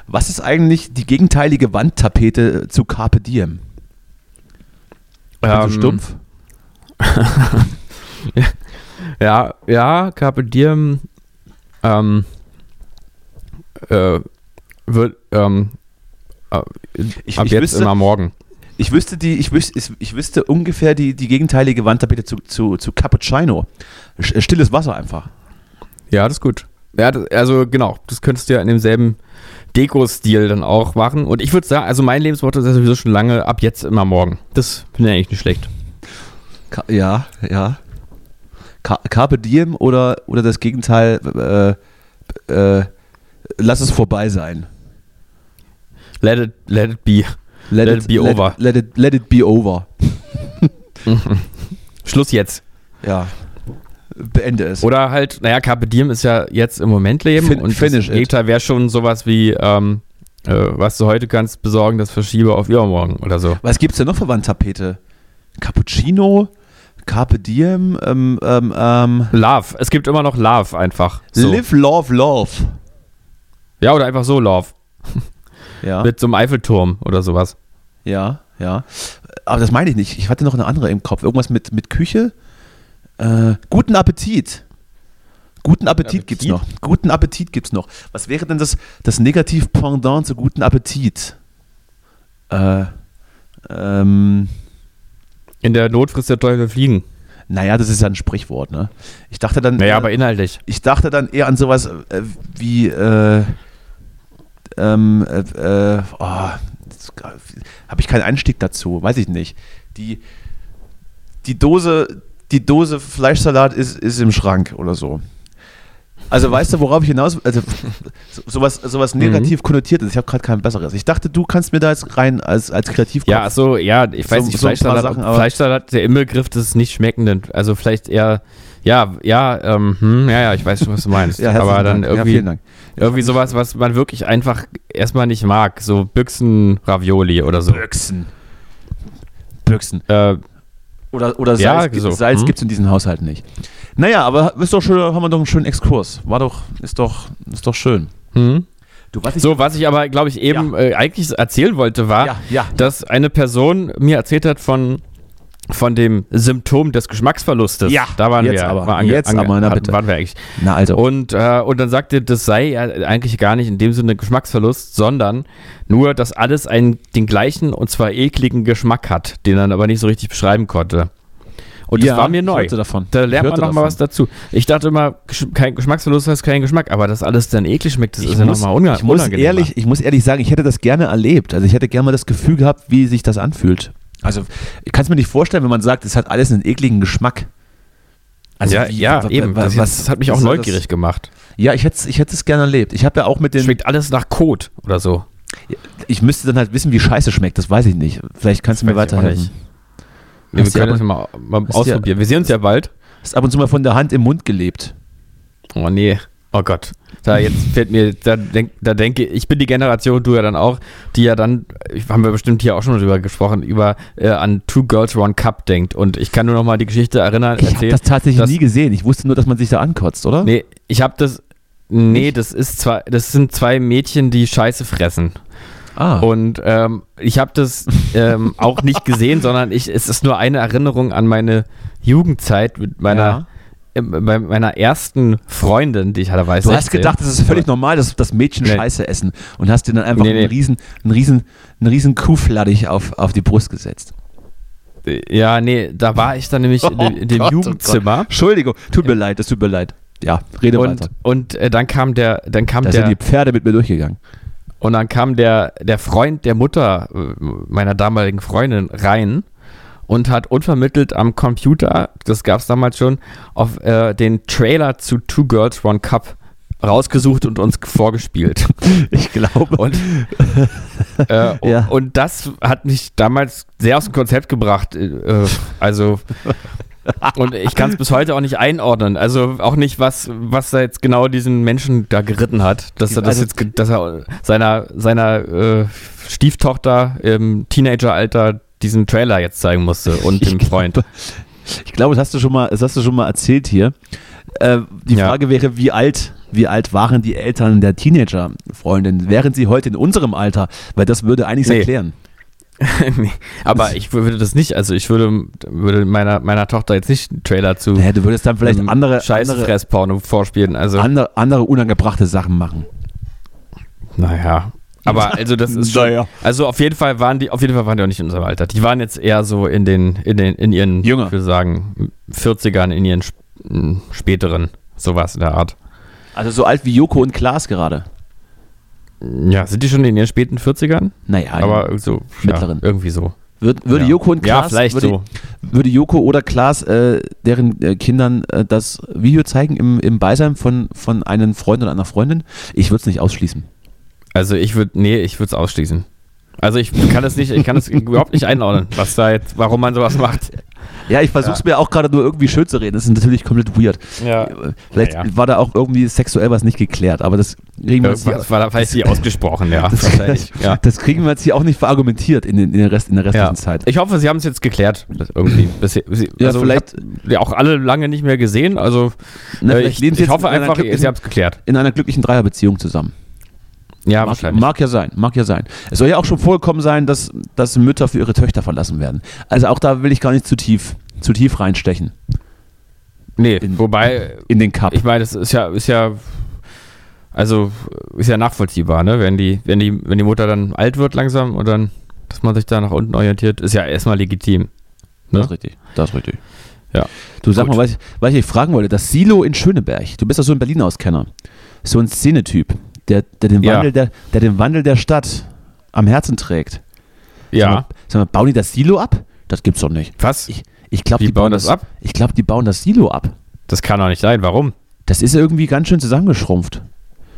B: Was ist eigentlich die gegenteilige Wandtapete zu Carpe Diem?
A: Ähm,
B: stumpf?
A: Ja, ja, Carpe Diem ähm, äh, wird ähm, äh,
B: Ich,
A: ab
B: ich,
A: jetzt
B: wüsste,
A: immer morgen.
B: ich wüsste die, ich wüsste, ich wüsste ungefähr die, die gegenteilige Wandtapete zu, zu, zu Cappuccino. Sch- Stilles Wasser einfach.
A: Ja, das ist gut. Ja, also genau, das könntest du ja in demselben Deko-Stil dann auch machen. Und ich würde sagen, also mein Lebensmotto ist ja sowieso schon lange, ab jetzt immer morgen. Das finde ich eigentlich nicht schlecht.
B: Ka ja, ja. Ka Carpe Diem oder, oder das Gegenteil, äh, äh, lass es vorbei sein.
A: Let it, let it be. Let it be
B: let,
A: over.
B: Let it, let it be over.
A: Schluss jetzt.
B: Ja. Beende es.
A: Oder halt, naja, Carpe Diem ist ja jetzt im Moment Leben
B: Fin-
A: und
B: finish
A: das
B: it.
A: Gegenteil wäre schon sowas wie, ähm, äh, was du heute kannst besorgen, das verschiebe auf übermorgen oder so.
B: Was gibt's denn noch für Wandtapete? Cappuccino, Carpe Diem, ähm, ähm, ähm,
A: Love. Es gibt immer noch Love einfach. So.
B: Live, Love, Love.
A: Ja, oder einfach so Love.
B: Ja,
A: Mit so einem Eiffelturm oder sowas.
B: ja, ja. aber das meine ich nicht. Ich hatte noch eine andere im Kopf. Irgendwas mit, mit Küche. Äh, guten Appetit. Guten Appetit,
A: Appetit?
B: gibt's noch. Guten Appetit gibt's noch. Was wäre denn das, das Negativ-Pendant zu guten Appetit? Äh, ähm,
A: In der Not frisst der Teufel fliegen.
B: naja, das ist ja ein Sprichwort, ne? Ich dachte dann.
A: Naja,
B: äh,
A: aber inhaltlich.
B: ich dachte dann eher an sowas äh, wie äh, ähm, äh, äh, oh, habe ich keinen Einstieg dazu, weiß ich nicht. Die, die Dose, die Dose Fleischsalat ist, ist im Schrank oder so. Also weißt du, worauf ich hinaus, also so- sowas, sowas negativ konnotiert ist. Ich habe gerade kein besseres. Ich dachte, du kannst mir da jetzt rein als, als Kreativkopf.
A: Ja, so, ja, ich weiß
B: So-
A: nicht,
B: so
A: Fleischsalat,
B: Sachen, aber-
A: Fleischsalat, der Inbegriff des nicht schmeckenden, also vielleicht eher, ja, ja, ähm, hm, ja, ja, ich weiß schon, was du meinst,
B: Ja,
A: aber dann
B: Dank. Ja,
A: irgendwie,
B: vielen Dank.
A: irgendwie sowas, was man wirklich einfach erstmal nicht mag, so Büchsen-Ravioli oder so.
B: Büchsen. Büchsen.
A: Äh,
B: Oder, oder
A: Ja,
B: Salz,
A: so.
B: Salz
A: Hm.
B: gibt es in diesen Haushalten nicht. Naja, aber ist doch schön, haben wir doch einen schönen Exkurs. War doch, ist doch, ist doch schön.
A: hm.
B: Du, was
A: So, was ich aber, glaube ich, eben äh, eigentlich erzählen wollte, war,
B: Ja, ja.
A: dass eine Person mir erzählt hat von, von dem Symptom des Geschmacksverlustes.
B: Ja,
A: da waren
B: jetzt
A: wir.
B: aber.
A: War ange,
B: Jetzt
A: ange,
B: aber, na bitte.
A: Waren wir eigentlich.
B: Na also.
A: Und, äh, und dann sagte, das sei ja eigentlich gar nicht in dem Sinne Geschmacksverlust, sondern nur, dass alles einen, den gleichen und zwar ekligen Geschmack hat, den er aber nicht so richtig beschreiben konnte. Und
B: Ja,
A: das war mir neu.
B: davon.
A: Da
B: Ich
A: lernt man
B: hörte
A: noch mal
B: davon.
A: was dazu. Ich dachte immer, kein Geschmacksverlust heißt kein Geschmack, aber dass alles dann eklig schmeckt, das
B: ich
A: ist ja
B: muss,
A: nochmal unga
B: ich, muss ehrlich, ich muss ehrlich sagen, ich hätte das gerne erlebt. Also ich hätte gerne mal das Gefühl gehabt, wie sich das anfühlt. Also ich kann es mir nicht vorstellen, wenn man sagt, es hat alles einen ekligen Geschmack. Also
A: ja,
B: wie-
A: ja, eben.
B: wa-
A: Das,
B: was-
A: das hat mich
B: was
A: auch neugierig gemacht.
B: Ja, ich hätte es ich hätte es gerne erlebt. Ich habe ja auch mit den.
A: Schmeckt alles nach Kot oder so.
B: Ich müsste dann halt wissen, wie Scheiße schmeckt. Das weiß ich nicht. Vielleicht kannst du mir weiterhelfen.
A: nicht. Wir können das mal, mal
B: du ja-
A: ausprobieren. Wir sehen uns ja bald.
B: Hast ab und zu mal von der Hand im Mund gelebt.
A: Oh nee. Oh Gott. Da jetzt fällt mir, da, denk, da denke ich, bin die Generation, du ja dann auch, die ja dann, haben wir bestimmt hier auch schon drüber gesprochen, über äh, an Two Girls One Cup denkt. Und ich kann nur noch mal die Geschichte erinnern,
B: Ich habe das tatsächlich
A: dass-
B: nie gesehen. Ich wusste nur, dass man sich da ankotzt, oder?
A: Nee, ich habe das. Nee, das ist zwei, das sind zwei Mädchen, die Scheiße fressen.
B: Ah.
A: Und ähm, ich habe das ähm, auch nicht gesehen, sondern ich, es ist nur eine Erinnerung an meine Jugendzeit mit meiner,
B: Ja.
A: Äh, bei meiner ersten Freundin, die ich hatte, weiß
B: Du hast gedacht, es ist völlig normal, dass, dass Mädchen
A: Nee.
B: Scheiße essen und hast dir dann einfach
A: Nee, nee.
B: einen riesen, einen riesen, einen riesen Kuhflattich auf, auf die Brust gesetzt.
A: Ja, nee, da war ich dann nämlich in, dem- in dem
B: Gott, oh
A: Jugendzimmer.
B: Gott. Entschuldigung, tut mir leid, das tut mir leid. Ja, rede
A: Und,
B: weiter.
A: und äh, dann kam der, dann kam
B: Da
A: der,
B: sind die Pferde mit mir durchgegangen.
A: und dann kam der, der Freund der Mutter äh, meiner damaligen Freundin rein und hat unvermittelt am Computer, das gab es damals schon, auf äh, den Trailer zu Two Girls One Cup rausgesucht und uns vorgespielt.
B: Ich glaube.
A: Und, äh,
B: Ja.
A: und das hat mich damals sehr aus dem Konzept gebracht. Äh, also und ich kann es bis heute auch nicht einordnen. Also auch nicht, was, was da jetzt genau diesen Menschen da geritten hat. Dass er das
B: Also-
A: jetzt, dass er seiner, seiner äh, Stieftochter im Teenageralter diesen Trailer jetzt zeigen musste und
B: Ich
A: dem Freund.
B: Ich glaube, das hast du schon mal, das hast du schon mal erzählt hier. Äh, die
A: Ja.
B: Frage wäre, wie alt, wie alt waren die Eltern der Teenager-Freundin? Wären sie heute in unserem Alter? Weil das würde einiges
A: Nee.
B: erklären.
A: nee, aber ich würde das nicht, also ich würde, würde meiner, meiner Tochter jetzt nicht einen Trailer zu
B: Naja, du würdest dann vielleicht andere,
A: Scheißfressporno vorspielen. Also
B: andere, andere unangebrachte Sachen machen.
A: Naja. Aber also das ist schon,
B: Naja.
A: also auf jeden Fall waren die, auf jeden Fall waren die auch nicht in unserem Alter. Die waren jetzt eher so in den, in den, in ihren,
B: Jünger.
A: ich würde sagen, 40ern, in ihren sp m, späteren, sowas in der Art.
B: Also so alt wie Joko und Klaas gerade.
A: Ja, sind die schon in ihren späten 40ern?
B: Naja,
A: Aber so,
B: mittleren.
A: Ja, irgendwie so.
B: Würd, würde
A: ja.
B: Joko und Klaas,
A: Ja, vielleicht
B: würde,
A: so.
B: würde Joko oder Klaas äh, deren äh, Kindern äh, das Video zeigen im, im Beisein von, von einem Freund oder einer Freundin? Ich würde es nicht ausschließen.
A: Also ich würde, nee, ich würde es ausschließen. Also ich kann es nicht, ich kann es überhaupt nicht einordnen, was da jetzt, warum man sowas macht.
B: Ja, ich versuche es mir auch gerade nur irgendwie schön zu reden. Das ist natürlich komplett weird.
A: Ja.
B: Äh, Vielleicht
A: Ja, ja.
B: war da auch irgendwie sexuell was nicht geklärt, aber das kriegen wir jetzt hier,
A: Das war da vielleicht nicht ausgesprochen, ja.
B: das,
A: wahrscheinlich, ja.
B: das kriegen wir jetzt hier auch nicht verargumentiert in, den, in, der, Rest, in der restlichen
A: Ja.
B: Zeit.
A: Ich hoffe, Sie haben es jetzt geklärt. Irgendwie. Bisher, Sie,
B: Ja,
A: also
B: vielleicht-
A: ja, auch alle lange nicht mehr gesehen. Also
B: Na,
A: äh, ich, ich hoffe einfach, Sie haben es geklärt.
B: In einer glücklichen Dreierbeziehung zusammen.
A: Ja,
B: mag,
A: wahrscheinlich.
B: mag ja sein, mag ja sein. Es soll ja auch schon vorgekommen sein, dass, dass Mütter für ihre Töchter verlassen werden. Also auch da will ich gar nicht zu tief, zu tief reinstechen
A: nee,
B: in-
A: wobei,
B: in den Cup.
A: ich meine, das ist ja, ist ja, also ist ja nachvollziehbar, ne? Wenn die, wenn die, wenn die Mutter dann alt wird langsam und dann, dass man sich da nach unten orientiert, ist ja erstmal legitim.
B: Das
A: Ne?
B: ist richtig. Das ist richtig.
A: Ja.
B: Du sag
A: Gut.
B: mal, was ich, was ich fragen wollte, das Silo in Schöneberg, du bist doch so ein Berlin-Auskenner. So ein Szenetyp, der, der, den
A: Ja.
B: Wandel der, der den Wandel der Stadt am Herzen trägt. Sag
A: Ja.
B: mal, sag mal, bauen die das Silo ab? Das gibt's doch nicht.
A: Was?
B: Ich, ich glaube,
A: Die
B: die,
A: bauen das ab?
B: Ich glaube, die bauen das Silo ab.
A: Das kann doch nicht sein. Warum?
B: Das ist irgendwie ganz schön zusammengeschrumpft.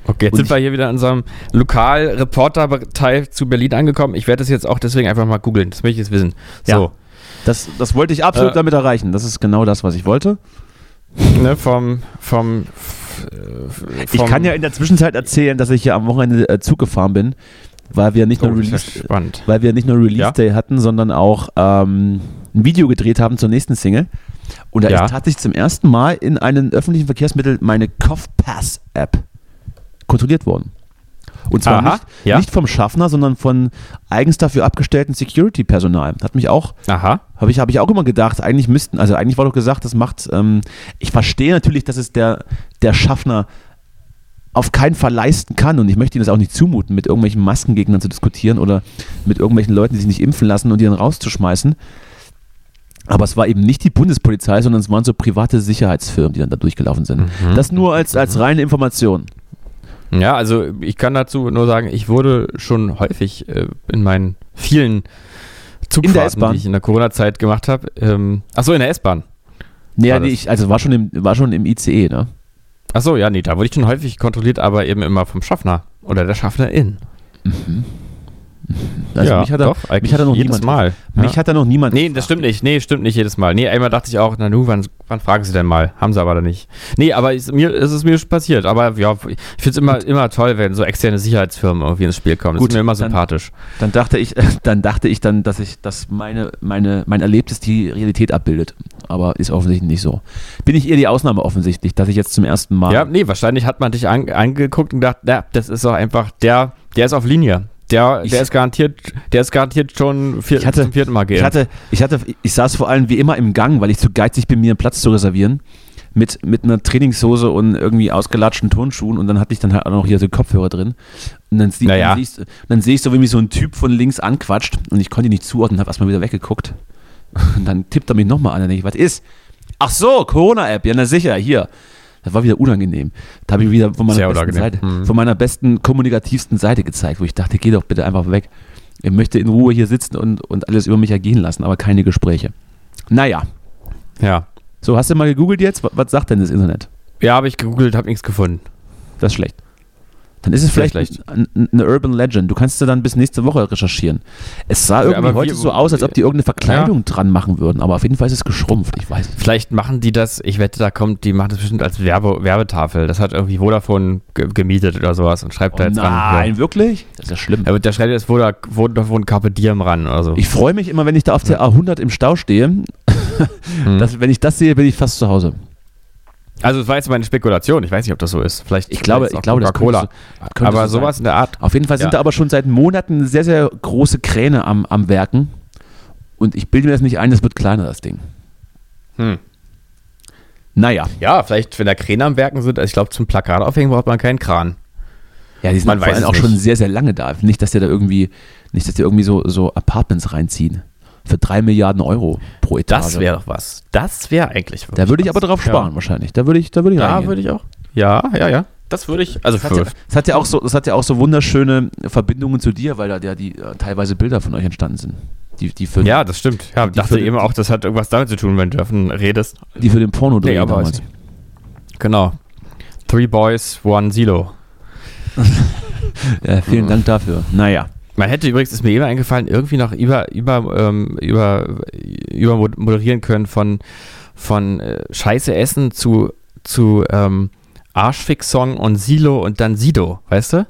A: Okay, jetzt
B: Und
A: sind wir hier wieder in unserem Lokalreporter-Teil zu Berlin angekommen. Ich werde das jetzt auch deswegen einfach mal googeln. Das will ich jetzt wissen.
B: Ja.
A: So,
B: Das, das wollte ich absolut
A: Äh.
B: damit erreichen. Das ist genau das, was ich wollte.
A: ne, vom, vom,
B: Ich kann ja in der Zwischenzeit erzählen, dass ich hier am Wochenende äh, Zug gefahren bin, weil wir nicht
A: oh,
B: nur
A: ja
B: Release, weil wir nicht nur Release
A: Ja.
B: Day hatten, sondern auch ähm, ein Video gedreht haben zur nächsten Single. Und da
A: Ja.
B: ist tatsächlich zum ersten Mal in einem öffentlichen Verkehrsmittel meine Pass App kontrolliert worden. Und zwar
A: Aha,
B: nicht,
A: ja.
B: nicht vom Schaffner, sondern von eigens dafür abgestellten Security-Personal. Hat mich auch habe ich, hab ich auch immer gedacht, eigentlich müssten, also eigentlich war doch gesagt, das macht, ähm, ich verstehe natürlich, dass es der, der Schaffner auf keinen Fall leisten kann und ich möchte ihm das auch nicht zumuten, mit irgendwelchen Maskengegnern zu diskutieren oder mit irgendwelchen Leuten, die sich nicht impfen lassen und die dann rauszuschmeißen. Aber es war eben nicht die Bundespolizei, sondern es waren so private Sicherheitsfirmen, die dann da durchgelaufen sind.
A: Mhm.
B: Das nur als, als reine Information.
A: Ja, also ich kann dazu nur sagen, ich wurde schon häufig äh, in meinen vielen Zugfahrten, die ich in der Corona-Zeit gemacht habe. Ähm, achso, in der S-Bahn.
B: Nee, nee ich, also war schon, im, war schon im ICE, ne?
A: Achso, ja, nee, da wurde ich schon häufig kontrolliert, aber eben immer vom Schaffner oder der Schaffnerin.
B: Also
A: ja,
B: mich hat er,
A: doch, eigentlich
B: mich hat er noch
A: jedes
B: niemand,
A: Mal.
B: mich
A: ja.
B: hat er noch niemand
A: Nee, das stimmt nicht. Nee, stimmt nicht jedes Mal. Nee, einmal dachte ich auch, na nu, wann, wann fragen sie denn mal? Haben sie aber dann nicht. Nee, aber ist, mir, ist es mir schon passiert. Aber ja, ich finde es immer, immer toll, wenn so externe Sicherheitsfirmen irgendwie ins Spiel kommen. Das
B: Gut,
A: ist mir immer sympathisch.
B: Dann dachte ich, dann dachte ich dann, dass ich, dass meine, meine, mein Erlebtes die Realität abbildet. Aber ist offensichtlich nicht so. Bin ich eher die Ausnahme offensichtlich, dass ich jetzt zum ersten Mal.
A: Ja, nee, wahrscheinlich hat man dich an, angeguckt und gedacht, ja, das ist doch einfach, der, der ist auf Linie. Der,
B: Ich-
A: der ist garantiert, der ist garantiert schon vier,
B: Ich hatte-
A: zum vierten Mal
B: ich
A: geimpft.
B: hatte, ich hatte, ich saß vor allem wie immer im Gang, weil ich zu geizig bin, mir einen Platz zu reservieren. Mit, mit einer Trainingshose und irgendwie ausgelatschten Turnschuhen und dann hatte ich dann halt auch noch hier so Kopfhörer drin. Und dann, sie,
A: Naja.
B: dann, siehst, dann sehe ich so, wie mich so ein Typ von links anquatscht und ich konnte ihn nicht zuordnen, habe erstmal wieder weggeguckt. Und dann tippt er mich nochmal an und denke ich, was ist? Ach so, Corona-App, ja, na sicher, hier. Das war wieder unangenehm. Da habe ich wieder von meiner,
A: Sehr
B: besten. Seite,
A: Mhm.
B: von meiner besten, kommunikativsten Seite gezeigt, wo ich dachte, geh doch bitte einfach weg. Ich möchte in Ruhe hier sitzen und, und alles über mich ergehen lassen, aber keine Gespräche. Naja,
A: ja.
B: so hast du mal gegoogelt jetzt? Was, was sagt denn das Internet?
A: Ja, habe ich gegoogelt, habe nichts gefunden.
B: Das ist schlecht. Dann ist es vielleicht ein- ein- eine Urban Legend. Du kannst du dann bis nächste Woche recherchieren. Es sah
A: Ja,
B: irgendwie
A: aber
B: heute
A: wie-
B: so aus, als ob die irgendeine Verkleidung dran machen würden, aber auf jeden Fall ist es geschrumpft. Ich weiß nicht.
A: Vielleicht machen die das, ich wette, da kommt, die machen das bestimmt als Werbe, Werbetafel. Das hat irgendwie Vodafone ge gemietet oder sowas und schreibt da
B: Oh
A: jetzt ran.
B: nein,
A: Ja.
B: wirklich? Das ist ja schlimm.
A: Da, da schreibt jetzt Voda- Vodafone Carpe Diem ran oder so.
B: Ich freue mich immer, wenn ich da auf der A100 im Stau stehe. Das, wenn ich das sehe, bin ich fast zu Hause.
A: Also es war jetzt meine Spekulation, ich weiß nicht, ob das so ist. Vielleicht
B: Ich glaube, ich glaube, das könnte so-
A: Aber
B: so
A: sowas in der Art.
B: Auf jeden Fall sind
A: Ja.
B: da aber schon seit Monaten sehr, sehr große Kräne am, am Werken. Und ich bilde mir das nicht ein, das wird kleiner, das Ding.
A: Hm.
B: Naja.
A: Ja, vielleicht, wenn da Kräne am Werken sind, also ich glaube, zum Plakat aufhängen braucht man keinen Kran.
B: Ja, die sind
A: Man
B: vor allem auch
A: nicht.
B: schon sehr, sehr lange da. Nicht, dass die da irgendwie, nicht, dass die irgendwie so, so Apartments reinziehen. Für drei Milliarden Euro pro Etage.
A: Das wäre doch was. Das wäre eigentlich
B: Da würde ich aber
A: was.
B: drauf sparen, wahrscheinlich. Da würde ich, da würde ich
A: Ja,
B: reingehen.
A: würde ich auch. Ja, ja, ja. Das würde ich. Also
B: Das hat, ja,
A: für,
B: das, hat ja auch so, das hat ja auch so wunderschöne Verbindungen zu dir, weil da ja die äh, teilweise Bilder von euch entstanden sind. Die, die, für,
A: ja, das stimmt. Ja,
B: Die
A: dachte
B: für-
A: eben auch, das hat irgendwas damit zu tun, wenn du davon redest.
B: die für den Porno
A: Nee, aber
B: damals.
A: Genau. Three Boys, One Silo.
B: Ja, vielen. Dank dafür. Naja.
A: Man hätte übrigens, ist mir eben eingefallen, irgendwie noch über, über, ähm, über, über mod- moderieren können von, von äh, Scheiße Essen zu, zu ähm, Arschfix-Song und Silo und dann Sido, weißt du?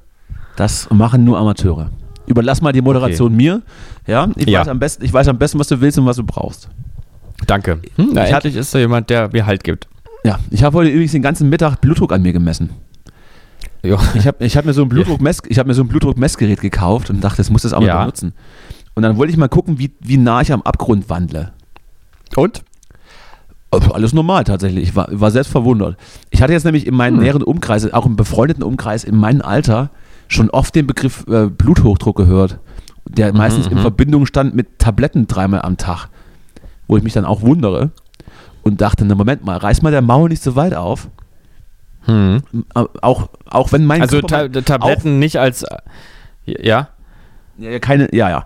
B: Das machen nur Amateure. Überlass mal die Moderation mir. Ja, ich,
A: Ja.
B: Weiß am besten, ich weiß am besten, was du willst und was du brauchst.
A: Danke. Hm, na, endlich ist da jemand, der mir Halt gibt.
B: Ja, ich habe heute übrigens den ganzen Mittag Blutdruck an mir gemessen.
A: Jo.
B: Ich habe ich hab mir, so ein Blutdruckmess, ich mir so ein Blutdruckmessgerät gekauft und dachte, das muss das auch mal
A: Ja.
B: benutzen. Und dann wollte ich mal gucken, wie, wie nah ich am Abgrund wandle.
A: Und?
B: Alles normal tatsächlich. Ich war, war selbst verwundert. Ich hatte jetzt nämlich in meinen näheren Umkreis, auch im befreundeten Umkreis, in meinem Alter, schon oft den Begriff äh, Bluthochdruck gehört, der meistens in Verbindung stand mit Tabletten dreimal am Tag. Wo ich mich dann auch wundere und dachte, na Moment mal, reiß mal der Maul nicht so weit auf.
A: Hm.
B: Äh, Auch, auch wenn mein
A: Also
B: Körper
A: Ta Tabletten nicht als. Ja?
B: Ja, ja, keine, ja, ja.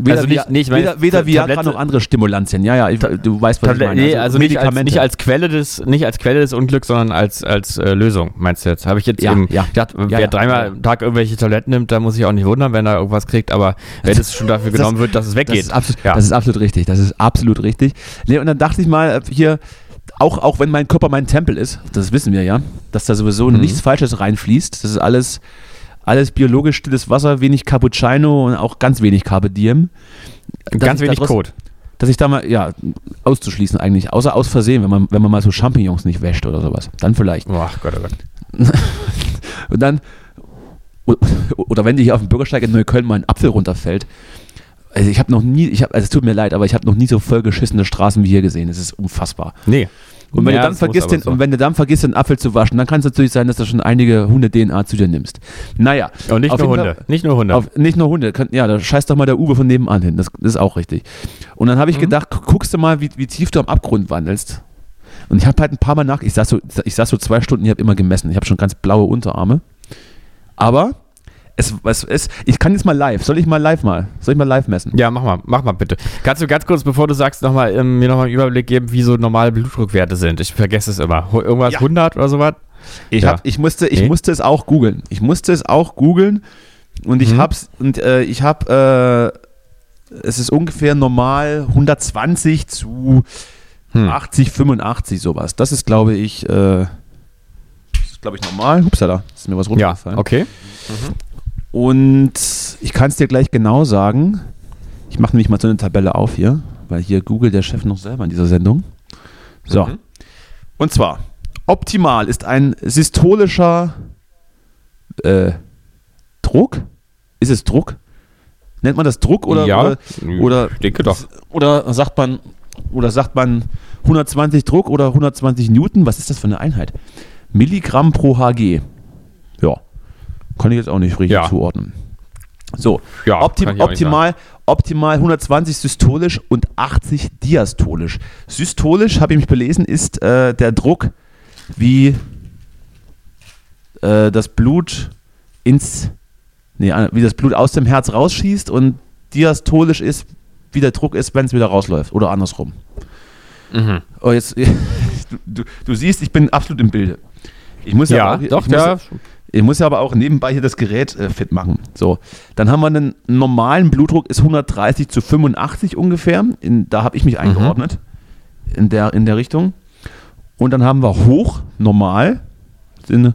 B: Weder,
A: Also nicht- nee, ich meine,
B: weder, weder Viagra
A: Tablette-
B: noch andere Stimulantien. Ja, ja, ich, du weißt, was ich
A: Tablet
B: meine.
A: nee, also nicht als, nicht als Quelle des, nicht als Quelle des Unglücks, sondern als, als äh, Lösung, meinst du jetzt? Habe ich jetzt
B: Ja,
A: eben
B: ja.
A: gedacht,
B: Ja,
A: wer
B: ja.
A: dreimal am Tag irgendwelche Tabletten nimmt, da muss ich auch nicht wundern, wenn er irgendwas kriegt, aber wenn es schon dafür
B: Das-
A: genommen wird, dass es
B: Das
A: weggeht.
B: ist, absolut, das ist absolut richtig. Das ist absolut richtig. Nee, und dann dachte ich mal, äh, hier, auch, auch wenn mein Körper mein Tempel ist, das wissen wir ja, dass da sowieso
A: Mhm.
B: nichts Falsches reinfließt. Das ist alles, alles biologisch stilles Wasser, wenig Cappuccino und auch ganz wenig Carpe Diem.
A: Ganz wenig
B: trotz-
A: Code.
B: Dass ich da mal, ja, auszuschließen eigentlich, außer aus Versehen, wenn man, wenn man mal so Champignons nicht wäscht oder sowas. Dann vielleicht.
A: Oh, Gott, oh Gott.
B: Und dann, oder wenn dir hier auf dem Bürgersteig in Neukölln mal ein Apfel runterfällt. Also ich habe noch nie, ich hab, also es tut mir leid, aber ich habe noch nie so vollgeschissene Straßen wie hier gesehen. Es ist unfassbar.
A: Nee.
B: Und wenn,
A: Ja,
B: du dann vergisst den,
A: so.
B: und wenn du dann vergisst, den Apfel zu waschen, dann kann es natürlich sein, dass du schon einige Hunde DNA zu dir nimmst. Naja.
A: Und nicht nur Hunde.
B: Fall-
A: Nicht nur Hunde.
B: Auf, nicht nur Hunde. Ja, da scheißt doch mal der Uwe von nebenan hin. Das, das ist auch richtig. Und dann habe ich
A: Mhm.
B: gedacht, gu- guckst du mal, wie, wie tief du am Abgrund wandelst. Und ich habe halt ein paar Mal nach, ich saß so, ich saß so zwei Stunden, ich habe immer gemessen. Ich habe schon ganz blaue Unterarme. Aber es, es, es, ich kann jetzt mal live. Soll ich mal live mal? Soll ich mal live messen?
A: ja, mach mal, mach mal bitte. Kannst du ganz kurz, bevor du sagst, noch mal, ähm, mir nochmal einen Überblick geben, wie so normale Blutdruckwerte sind? Ich vergesse es immer. Irgendwas
B: Ja.
A: 100 oder sowas?
B: Ich,
A: Ja.
B: hab, ich, musste, ich
A: Nee.
B: musste es auch googeln. Ich musste es auch googeln und ich
A: Mhm.
B: hab's und äh, ich habe äh, es ist ungefähr normal 120 zu
A: Hm.
B: 80, 85 sowas. Das ist glaube ich äh, glaube ich normal. Hupsala, ist mir was
A: Ja,
B: runtergefallen.
A: okay.
B: Und ich kann es dir gleich genau sagen. Ich mache nämlich mal so eine Tabelle auf hier, weil hier googelt der Chef noch selber in dieser Sendung. So.
A: Mhm.
B: Und zwar, optimal ist ein systolischer äh, Druck. Ist es Druck? Nennt man das Druck oder,
A: ja,
B: oder, oder,
A: ich denke doch.
B: oder sagt man oder sagt man 120 Druck oder 120 Newton? Was ist das für eine Einheit? Milligramm pro Hg. Ja, kann ich jetzt auch nicht richtig
A: Ja.
B: zuordnen. So,
A: Ja,
B: Optim optimal, optimal 120 systolisch und 80 diastolisch. Systolisch, habe ich mich belesen, ist äh, der Druck, wie äh, das Blut ins, nee, äh, wie das Blut aus dem Herz rausschießt und diastolisch ist, wie der Druck ist, wenn es wieder rausläuft oder andersrum.
A: Mhm.
B: Oh, jetzt, du, du, du siehst, ich bin absolut im Bilde. Ich muss ja,
A: Ja,
B: auch,
A: doch,
B: ich muss,
A: ja.
B: Ich muss ja aber auch nebenbei hier das Gerät äh, fit machen. So, dann haben wir einen normalen Blutdruck, ist 130 zu 85 ungefähr. In, da habe ich mich eingeordnet. In, der, in der Richtung. Und dann haben wir hoch, normal, sind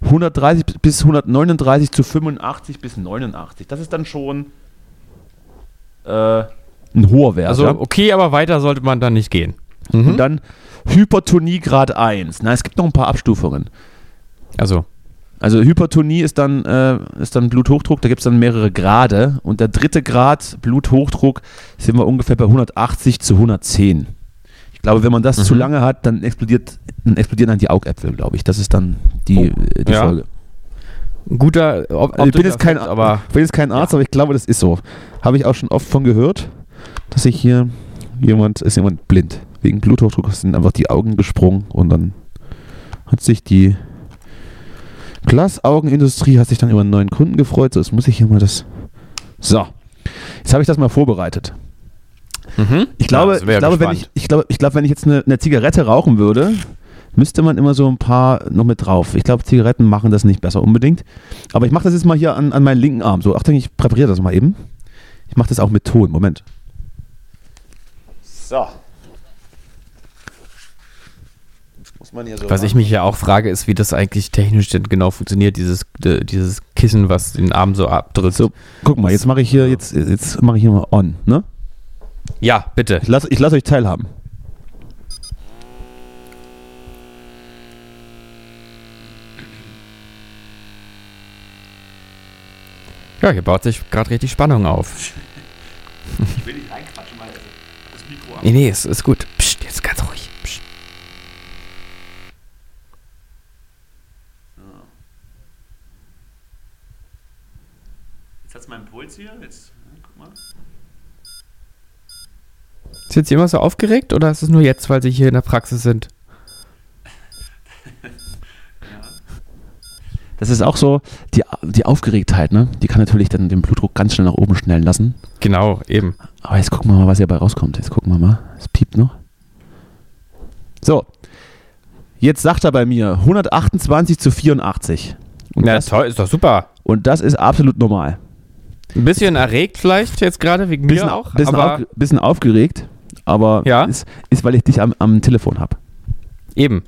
B: 130 bis 139 zu 85 bis 89. Das ist dann schon äh, ein hoher Wert.
A: Also
B: ja?
A: okay, aber weiter sollte man dann nicht gehen. Mhm.
B: Und dann Hypertonie Grad 1. Na, es gibt noch ein paar Abstufungen.
A: Also,
B: Also Hypertonie ist dann, äh, ist dann Bluthochdruck, da gibt es dann mehrere Grade. Und der dritte Grad Bluthochdruck sind wir ungefähr bei 180 zu 110. Ich glaube, wenn man das
A: Mhm.
B: zu lange hat, dann explodiert, dann explodieren dann die Augäpfel, glaube ich. Das ist dann die,
A: Oh,
B: äh, die
A: ja.
B: Folge.
A: guter Ob
B: Also ich bin jetzt kein,
A: aber
B: ich bin jetzt kein Arzt, aber ich glaube, das ist so. Habe ich auch schon oft von gehört, dass sich hier jemand, ist jemand blind. Wegen Bluthochdruck sind einfach die Augen gesprungen und dann hat sich die Glasaugenindustrie hat sich dann über einen neuen Kunden gefreut. So, jetzt muss ich hier mal das. So. Jetzt habe ich das mal vorbereitet.
A: Mhm.
B: Ich glaube,
A: Ja,
B: ich, glaube wenn ich, ich, glaube, ich glaube, wenn ich jetzt eine, eine Zigarette rauchen würde, müsste man immer so ein paar noch mit drauf. Ich glaube, Zigaretten machen das nicht besser unbedingt. Aber ich mache das jetzt mal hier an, an meinen linken Arm. So, Achtung, ich präpariere das mal eben. Ich mache das auch mit Ton. Moment. So. Muss man hier so
A: Was ich mich ja auch frage, ist, wie das eigentlich technisch denn genau funktioniert, dieses, dieses Kissen, was den Arm so abdrückt.
B: So, guck mal, jetzt mache ich hier, jetzt, jetzt mache ich hier mal on, ne?
A: Ja, bitte.
B: Ich lasse ich lass euch teilhaben.
A: Ja, hier baut sich gerade richtig Spannung auf.
B: Ich will nicht reinquatschen, weil das Mikro
A: Nee, nee, ist, ist gut. Psst, jetzt ganz ruhig.
B: Puls hier. Jetzt, guck mal.
A: Ist jetzt immer so aufgeregt oder ist es nur jetzt, weil Sie hier in der Praxis sind?
B: Das ist auch so, die, die Aufgeregtheit, ne? Die kann natürlich dann den Blutdruck ganz schnell nach oben schnellen lassen.
A: Genau, eben.
B: Aber jetzt gucken wir mal, was hier bei rauskommt. Jetzt gucken wir mal. Es piept noch. So. Jetzt sagt er bei mir 128 zu 84. Und,
A: Ja,
B: das,
A: toll, ist doch super.
B: und das ist absolut normal.
A: Ein bisschen erregt vielleicht jetzt gerade, wegen
B: Bisschen,
A: mir auch.
B: bisschen,
A: aber
B: aufge- bisschen aufgeregt, aber
A: Ja.
B: ist, ist, weil ich dich am, am Telefon habe.
A: eben.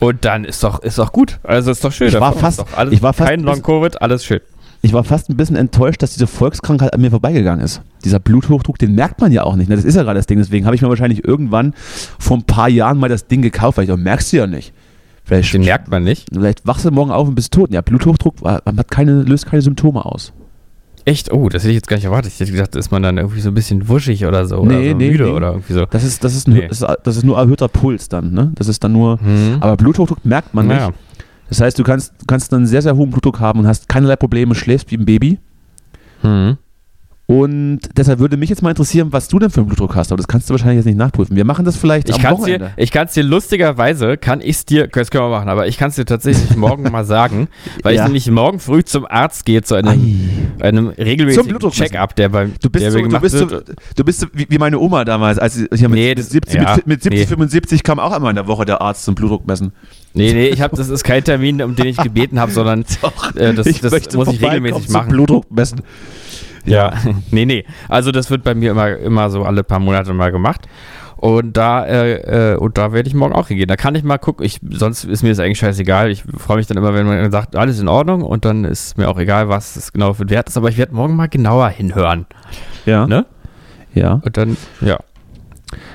A: Und dann ist doch, ist doch gut. Also ist doch schön.
B: Ich war
A: uns
B: fast-
A: alles,
B: ich war fast
A: kein Long-Covid, alles schön.
B: Ich war fast ein bisschen enttäuscht, dass diese Volkskrankheit an mir vorbeigegangen ist. Dieser Bluthochdruck, den merkt man ja auch nicht. Ne? Das ist ja gerade das Ding. Deswegen habe ich mir wahrscheinlich irgendwann vor ein paar Jahren mal das Ding gekauft, weil ich auch merkst du ja nicht. Vielleicht,
A: Den merkt man nicht.
B: vielleicht wachst du morgen auf und bist tot. Ja, Bluthochdruck war- man hat keine, löst keine Symptome aus.
A: Echt? Oh, das hätte ich jetzt gar nicht erwartet. Ich hätte gedacht, ist man dann irgendwie so ein bisschen wuschig oder so.
B: Nee,
A: oder so
B: nee,
A: müde
B: nee.
A: oder irgendwie so.
B: Das ist, das ist, ein,
A: Nee.
B: das ist, nur erhöhter Puls dann. Ne? Das ist dann nur.
A: Hm.
B: Aber Bluthochdruck merkt man
A: naja.
B: nicht. Das heißt, du kannst, kannst dann einen sehr, sehr hohen Blutdruck haben und hast keinerlei Probleme, schläfst wie ein Baby.
A: Hm.
B: Und deshalb würde mich jetzt mal interessieren, was du denn für einen Blutdruck hast. Aber das kannst du wahrscheinlich jetzt nicht nachprüfen. Wir machen das vielleicht
A: Ich
B: am
A: kann es dir,
B: Wochenende.
A: ich kann's dir lustigerweise, kann ich es dir, das können wir machen, aber ich kann es dir tatsächlich morgen mal sagen, weil
B: Ja.
A: ich nämlich morgen früh zum Arzt gehe, zu einem,
B: Ei.
A: einem regelmäßigen. Check-up, der bei
B: Du bist,
A: der
B: so,
A: mir
B: du
A: gemacht
B: bist, so,
A: wird.
B: du bist so wie, meine Oma damals, als hier mit,
A: Nee,
B: mit,
A: das-
B: 70,
A: ja,
B: mit, mit 70,
A: nee.
B: 75 kam auch einmal in der Woche der Arzt zum Blutdruck messen.
A: Nee, nee, ich hab, das ist kein Termin, um den ich gebeten habe, sondern äh, das, das muss ich regelmäßig machen.
B: Blutdruck messen.
A: Ja, nee, nee. Also das wird bei mir immer, immer so alle paar Monate mal gemacht. Und da, äh, äh, und da werde ich morgen auch hingehen. Da kann ich mal gucken. Ich, sonst ist mir das eigentlich scheißegal. Ich freue mich dann immer, wenn man sagt, alles in Ordnung und dann ist mir auch egal, was es genau für ein Wert ist. Aber ich werde morgen mal genauer hinhören.
B: Ja.
A: Ne?
B: ja.
A: Und dann, ja.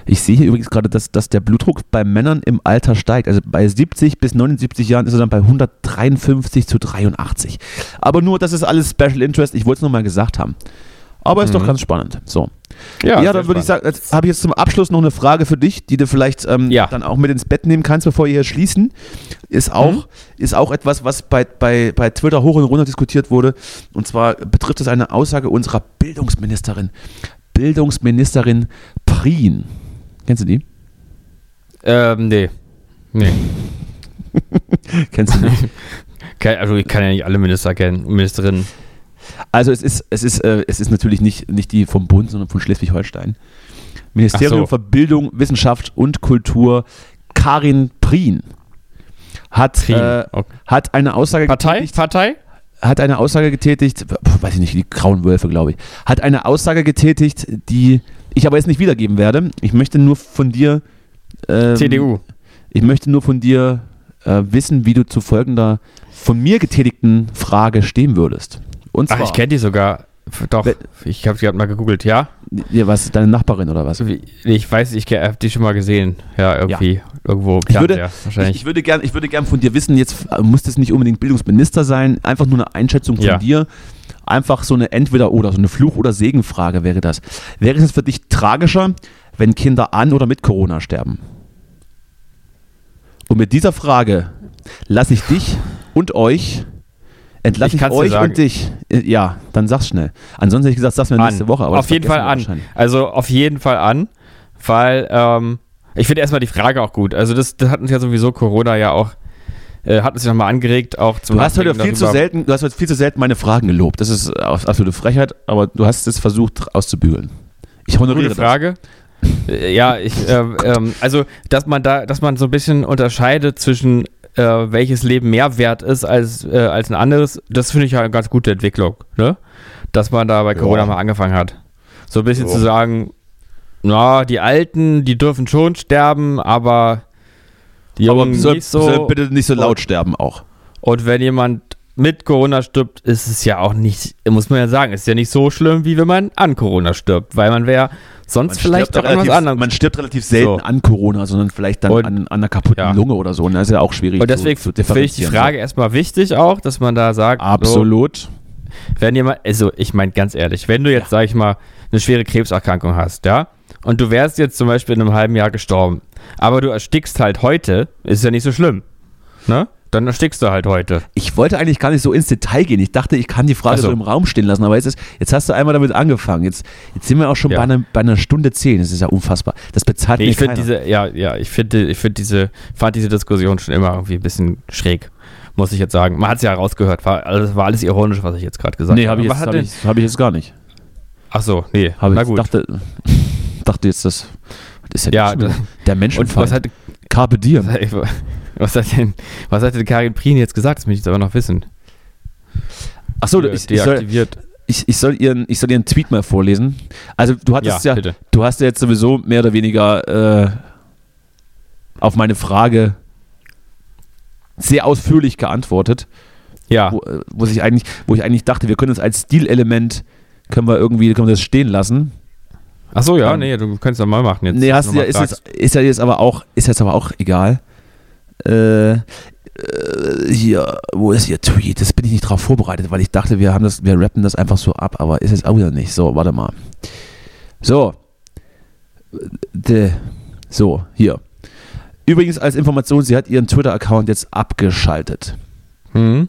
B: Ich sehe hier übrigens gerade, dass, dass der Blutdruck bei Männern im Alter steigt. Also bei 70 bis 79 Jahren ist er dann bei 153 zu 83. Aber nur, das ist alles Special Interest. Ich wollte es nochmal gesagt haben. Aber ist doch
A: Mhm.
B: ganz spannend. So.
A: Ja,
B: Ja, dann würde ich sagen, jetzt habe ich jetzt zum Abschluss noch eine Frage für dich, die du vielleicht ähm,
A: Ja.
B: dann auch mit ins Bett nehmen kannst, bevor wir hier schließen. Ist auch,
A: Mhm.
B: ist auch etwas, was bei, bei, bei Twitter hoch und runter diskutiert wurde. Und zwar betrifft es eine Aussage unserer Bildungsministerin. Bildungsministerin Prien. Kennst du die?
A: Ähm, nee. Nee.
B: Kennst du nicht?
A: Also ich kann ja nicht alle Minister kennen, Ministerinnen.
B: Also es ist, es ist, äh, es ist natürlich nicht, nicht die vom Bund, sondern von Schleswig-Holstein. Ministerium
A: so.
B: für Bildung, Wissenschaft und Kultur, Karin Prien, hat,
A: Prien,
B: Äh,
A: okay.
B: hat eine Aussage
A: Partei? Partei?
B: Hat eine Aussage getätigt, weiß ich nicht, die grauen Wölfe, glaube ich, hat eine Aussage getätigt, die ich aber jetzt nicht wiedergeben werde. Ich möchte nur von dir, ähm,
A: CDU.
B: ich möchte nur von dir äh, wissen, wie du zu folgender von mir getätigten Frage stehen würdest. Und zwar,
A: Ach, ich kenne die sogar. Doch, ich habe sie gerade mal gegoogelt, ja?
B: ja, was, deine Nachbarin oder was?
A: Ich weiß, ich habe die schon mal gesehen. Ja, irgendwie. Irgendwo. im
B: Ich würde- Ich,
A: wahrscheinlich.
B: ich würde gern, ich würde gern von dir wissen, jetzt äh, muss das nicht unbedingt Bildungsminister sein, einfach nur eine Einschätzung von
A: Ja.
B: dir. Einfach so eine Entweder-Oder, so eine Fluch- oder Segenfrage wäre das. Wäre es für dich tragischer, wenn Kinder an oder mit Corona sterben? Und mit dieser Frage lasse ich dich und euch, entlasse
A: Ich
B: ich, euch
A: sagen.
B: und dich. Äh, Ja, dann sag's schnell. Ansonsten hätte ich gesagt, sag's mir
A: An.
B: nächste Woche. Aber
A: auf
B: das
A: jeden Fall an. Also auf jeden Fall an, weil ähm, ich finde erstmal die Frage auch gut. Also das, das hat uns ja sowieso Corona ja auch, äh, hat uns ja nochmal angeregt, auch zum
B: Du hast heute viel zu selten, du hast heute viel zu selten meine Fragen gelobt. Das ist absolute Frechheit, aber du hast es versucht auszubügeln. Ich honoriere
A: Gute Frage. Äh, Ja, ich, ähm, ähm, also, dass man da, dass man so ein bisschen unterscheidet zwischen äh, welches Leben mehr wert ist als, äh, als ein anderes, das finde ich ja eine ganz gute Entwicklung, ne? Dass man da bei
B: Ja.
A: Corona mal angefangen hat. So ein bisschen
B: Ja.
A: zu sagen, na, die Alten, die dürfen schon sterben, aber die.
B: Aber
A: Jungen
B: soll,
A: nicht so.
B: soll bitte nicht so laut sterben auch.
A: Und wenn jemand mit Corona stirbt, ist es ja auch nicht, muss man ja sagen, ist ja nicht so schlimm, wie wenn man an Corona stirbt, weil man wäre sonst vielleicht
B: stirbt
A: doch
B: relativ,
A: anderem.
B: man stirbt relativ selten
A: So.
B: an Corona, sondern vielleicht dann
A: Und-
B: an, an einer kaputten
A: ja.
B: Lunge oder so. Und das ist ja auch schwierig
A: Und deswegen
B: zu, zu
A: finde ich die. Frage erstmal wichtig auch, dass man da sagt,
B: Absolut.
A: So, wenn jemand, also ich meine ganz ehrlich, wenn du jetzt, sag ich mal, eine schwere Krebserkrankung hast, ja, und du wärst jetzt zum Beispiel in einem halben Jahr gestorben, aber du erstickst halt heute, ist ja nicht so schlimm, ne? Dann erstickst du halt heute.
B: Ich wollte eigentlich gar nicht so ins Detail gehen. Ich dachte, ich kann die Frage
A: so.
B: so im Raum stehen lassen, aber jetzt, ist, jetzt hast du einmal damit angefangen. Jetzt, jetzt sind wir auch schon
A: Ja.
B: bei, einer, bei einer Stunde zehn. Das ist ja unfassbar. Das bezahlt
A: Nee,
B: mir
A: ich
B: keiner.
A: diese, ja, ja, ich finde, ich finde diese, fand diese Diskussion schon immer irgendwie ein bisschen schräg, muss ich jetzt sagen. Man hat es ja rausgehört, war alles, war alles ironisch, was ich jetzt gerade gesagt
B: Nee,
A: habe.
B: habe ich, hab ich, hab ich jetzt gar nicht.
A: Ach so, nee,
B: Hab
A: na
B: ich
A: gut.
B: dachte, dachte jetzt, das, das ist
A: Ja,
B: ja,
A: das-
B: der
A: Und
B: Menschenfeind.
A: was hat,
B: Carpe diem.
A: was hat denn, was hat denn Karin Prien jetzt gesagt? Das möchte ich jetzt aber noch wissen.
B: Achso,
A: Hier,
B: ich, ich, soll, ich, ich, soll ihren, ich soll ihren Tweet mal vorlesen. Also du hattest
A: Ja,
B: ja,
A: bitte.
B: du hast ja jetzt sowieso mehr oder weniger äh, auf meine Frage sehr ausführlich geantwortet.
A: Ja,
B: wo, äh, wo, ich eigentlich, wo ich eigentlich dachte, wir können es als Stilelement, können wir irgendwie, können wir das stehen lassen.
A: ach so, ja,
B: Ähm,
A: nee, du könntest doch mal machen jetzt.
B: nee, hast du ja, ist, jetzt, ist ja jetzt aber auch, ist jetzt aber auch egal. Äh, äh, hier, wo ist ihr Tweet? Das bin ich nicht drauf vorbereitet, weil ich dachte, wir haben das, wir rappen das einfach so ab, aber ist jetzt auch wieder nicht. So, warte mal. So. De, so, hier. Übrigens als Information, sie hat ihren Twitter-Account jetzt abgeschaltet.
A: Mhm.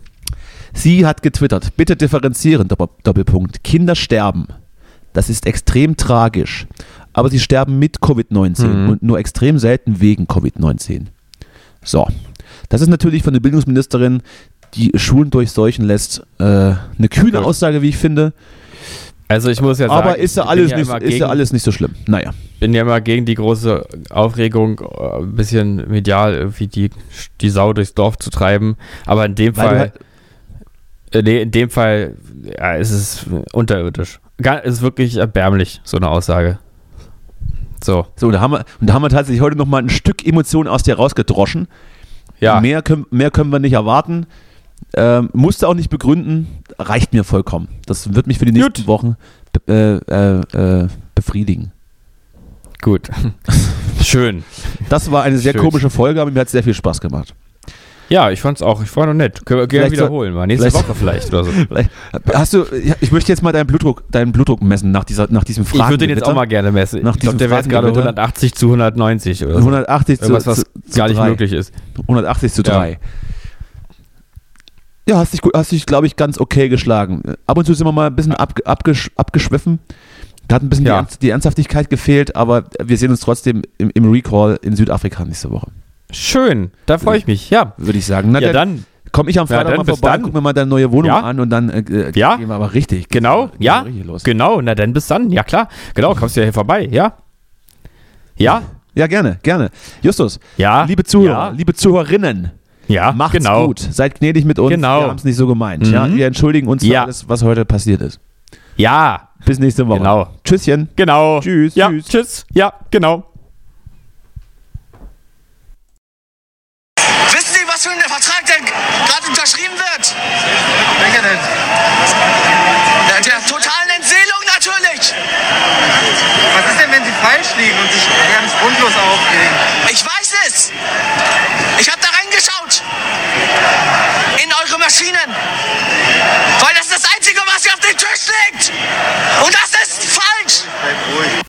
B: Sie hat getwittert, bitte differenzieren, Doppel- Doppelpunkt. Kinder sterben. Das ist extrem tragisch. Aber sie sterben mit Covid-19
A: Mhm.
B: und nur extrem selten wegen Covid-19. So. Das ist natürlich von der Bildungsministerin, die Schulen durchseuchen lässt, äh, eine kühne. Aussage, wie ich finde.
A: Also ich muss ja sagen,
B: aber ist ja, alles
A: ja
B: nicht, ist ja alles nicht so schlimm. Naja.
A: bin ja immer gegen die große Aufregung, äh, ein bisschen medial irgendwie die, die Sau durchs Dorf zu treiben. Aber in dem
B: Weil
A: Fall, äh, nee, in dem Fall ja, ist es unterirdisch. Gar, ist wirklich erbärmlich, so eine Aussage. So,
B: So, da haben wir, und da haben wir tatsächlich heute nochmal ein Stück Emotion aus dir rausgedroschen.
A: ja.
B: Mehr, können, mehr können wir nicht erwarten. Ähm, musste auch nicht begründen, reicht mir vollkommen. Das wird mich für die nächsten
A: Gut.
B: Wochen äh, äh, äh, befriedigen.
A: Gut. Schön.
B: Das war eine sehr
A: Schön.
B: komische Folge, aber mir hat sehr viel Spaß gemacht.
A: Ja, ich fand's auch, ich fand auch nett. Können wir gerne wiederholen, mal nächste
B: vielleicht-
A: Woche vielleicht oder so.
B: Vielleicht, hast du, ja, ich möchte jetzt mal deinen Blutdruck, deinen Blutdruck messen nach, dieser, nach diesem Fragen.
A: Ich würde den jetzt auch mal gerne messen.
B: Nach
A: ich glaube, der wäre jetzt gerade
B: Fragengewitter.
A: 180 zu 190 oder so.
B: 180 zu,
A: Irgendwas, was
B: zu, zu
A: gar nicht
B: drei.
A: möglich ist.
B: 180 zu
A: Ja.
B: 3. Ja, hast dich, hast dich glaube ich, ganz okay geschlagen. Ab und zu sind wir mal ein bisschen abge, abgesch, abgeschwiffen. Da hat ein bisschen
A: Ja.
B: die, Ernst, die Ernsthaftigkeit gefehlt, aber wir sehen uns trotzdem im, im Recall in Südafrika nächste Woche,
A: Schön, da freue ich mich. Ja.
B: würde ich sagen. Na,
A: Ja,
B: dann komme ich am
A: Ja,
B: Freitag
A: dann
B: mal vorbei,
A: dann.
B: gucken wir mal deine neue Wohnung
A: Ja.
B: an und dann äh, äh,
A: Ja.
B: gehen wir aber richtig.
A: Genau, ja,
B: richtig.
A: Genau, na dann bis dann. Ja, klar. Genau, kommst du ja hier vorbei, ja? Ja?
B: Ja, gerne, gerne. Justus,
A: Ja.
B: liebe Zuhörer,
A: Ja,
B: liebe Zuhörerinnen,
A: ja
B: macht's
A: genau.
B: gut. Seid gnädig mit uns.
A: Genau.
B: Wir haben es nicht so gemeint.
A: Mhm.
B: Ja? Wir entschuldigen uns für
A: Ja.
B: alles, was heute passiert ist.
A: Ja,
B: Bis nächste Woche.
A: Genau.
B: Tschüsschen.
A: genau.
B: Tschüss.
A: Ja,
B: Tschüss.
A: tschüss. Ja, genau.
C: falsch liegen und sich ganz grundlos aufregen. Ich weiß es! Ich habe da reingeschaut! In eure Maschinen! Weil das ist das Einzige, was ihr auf den Tisch legt! Und das ist falsch! Bleib ruhig.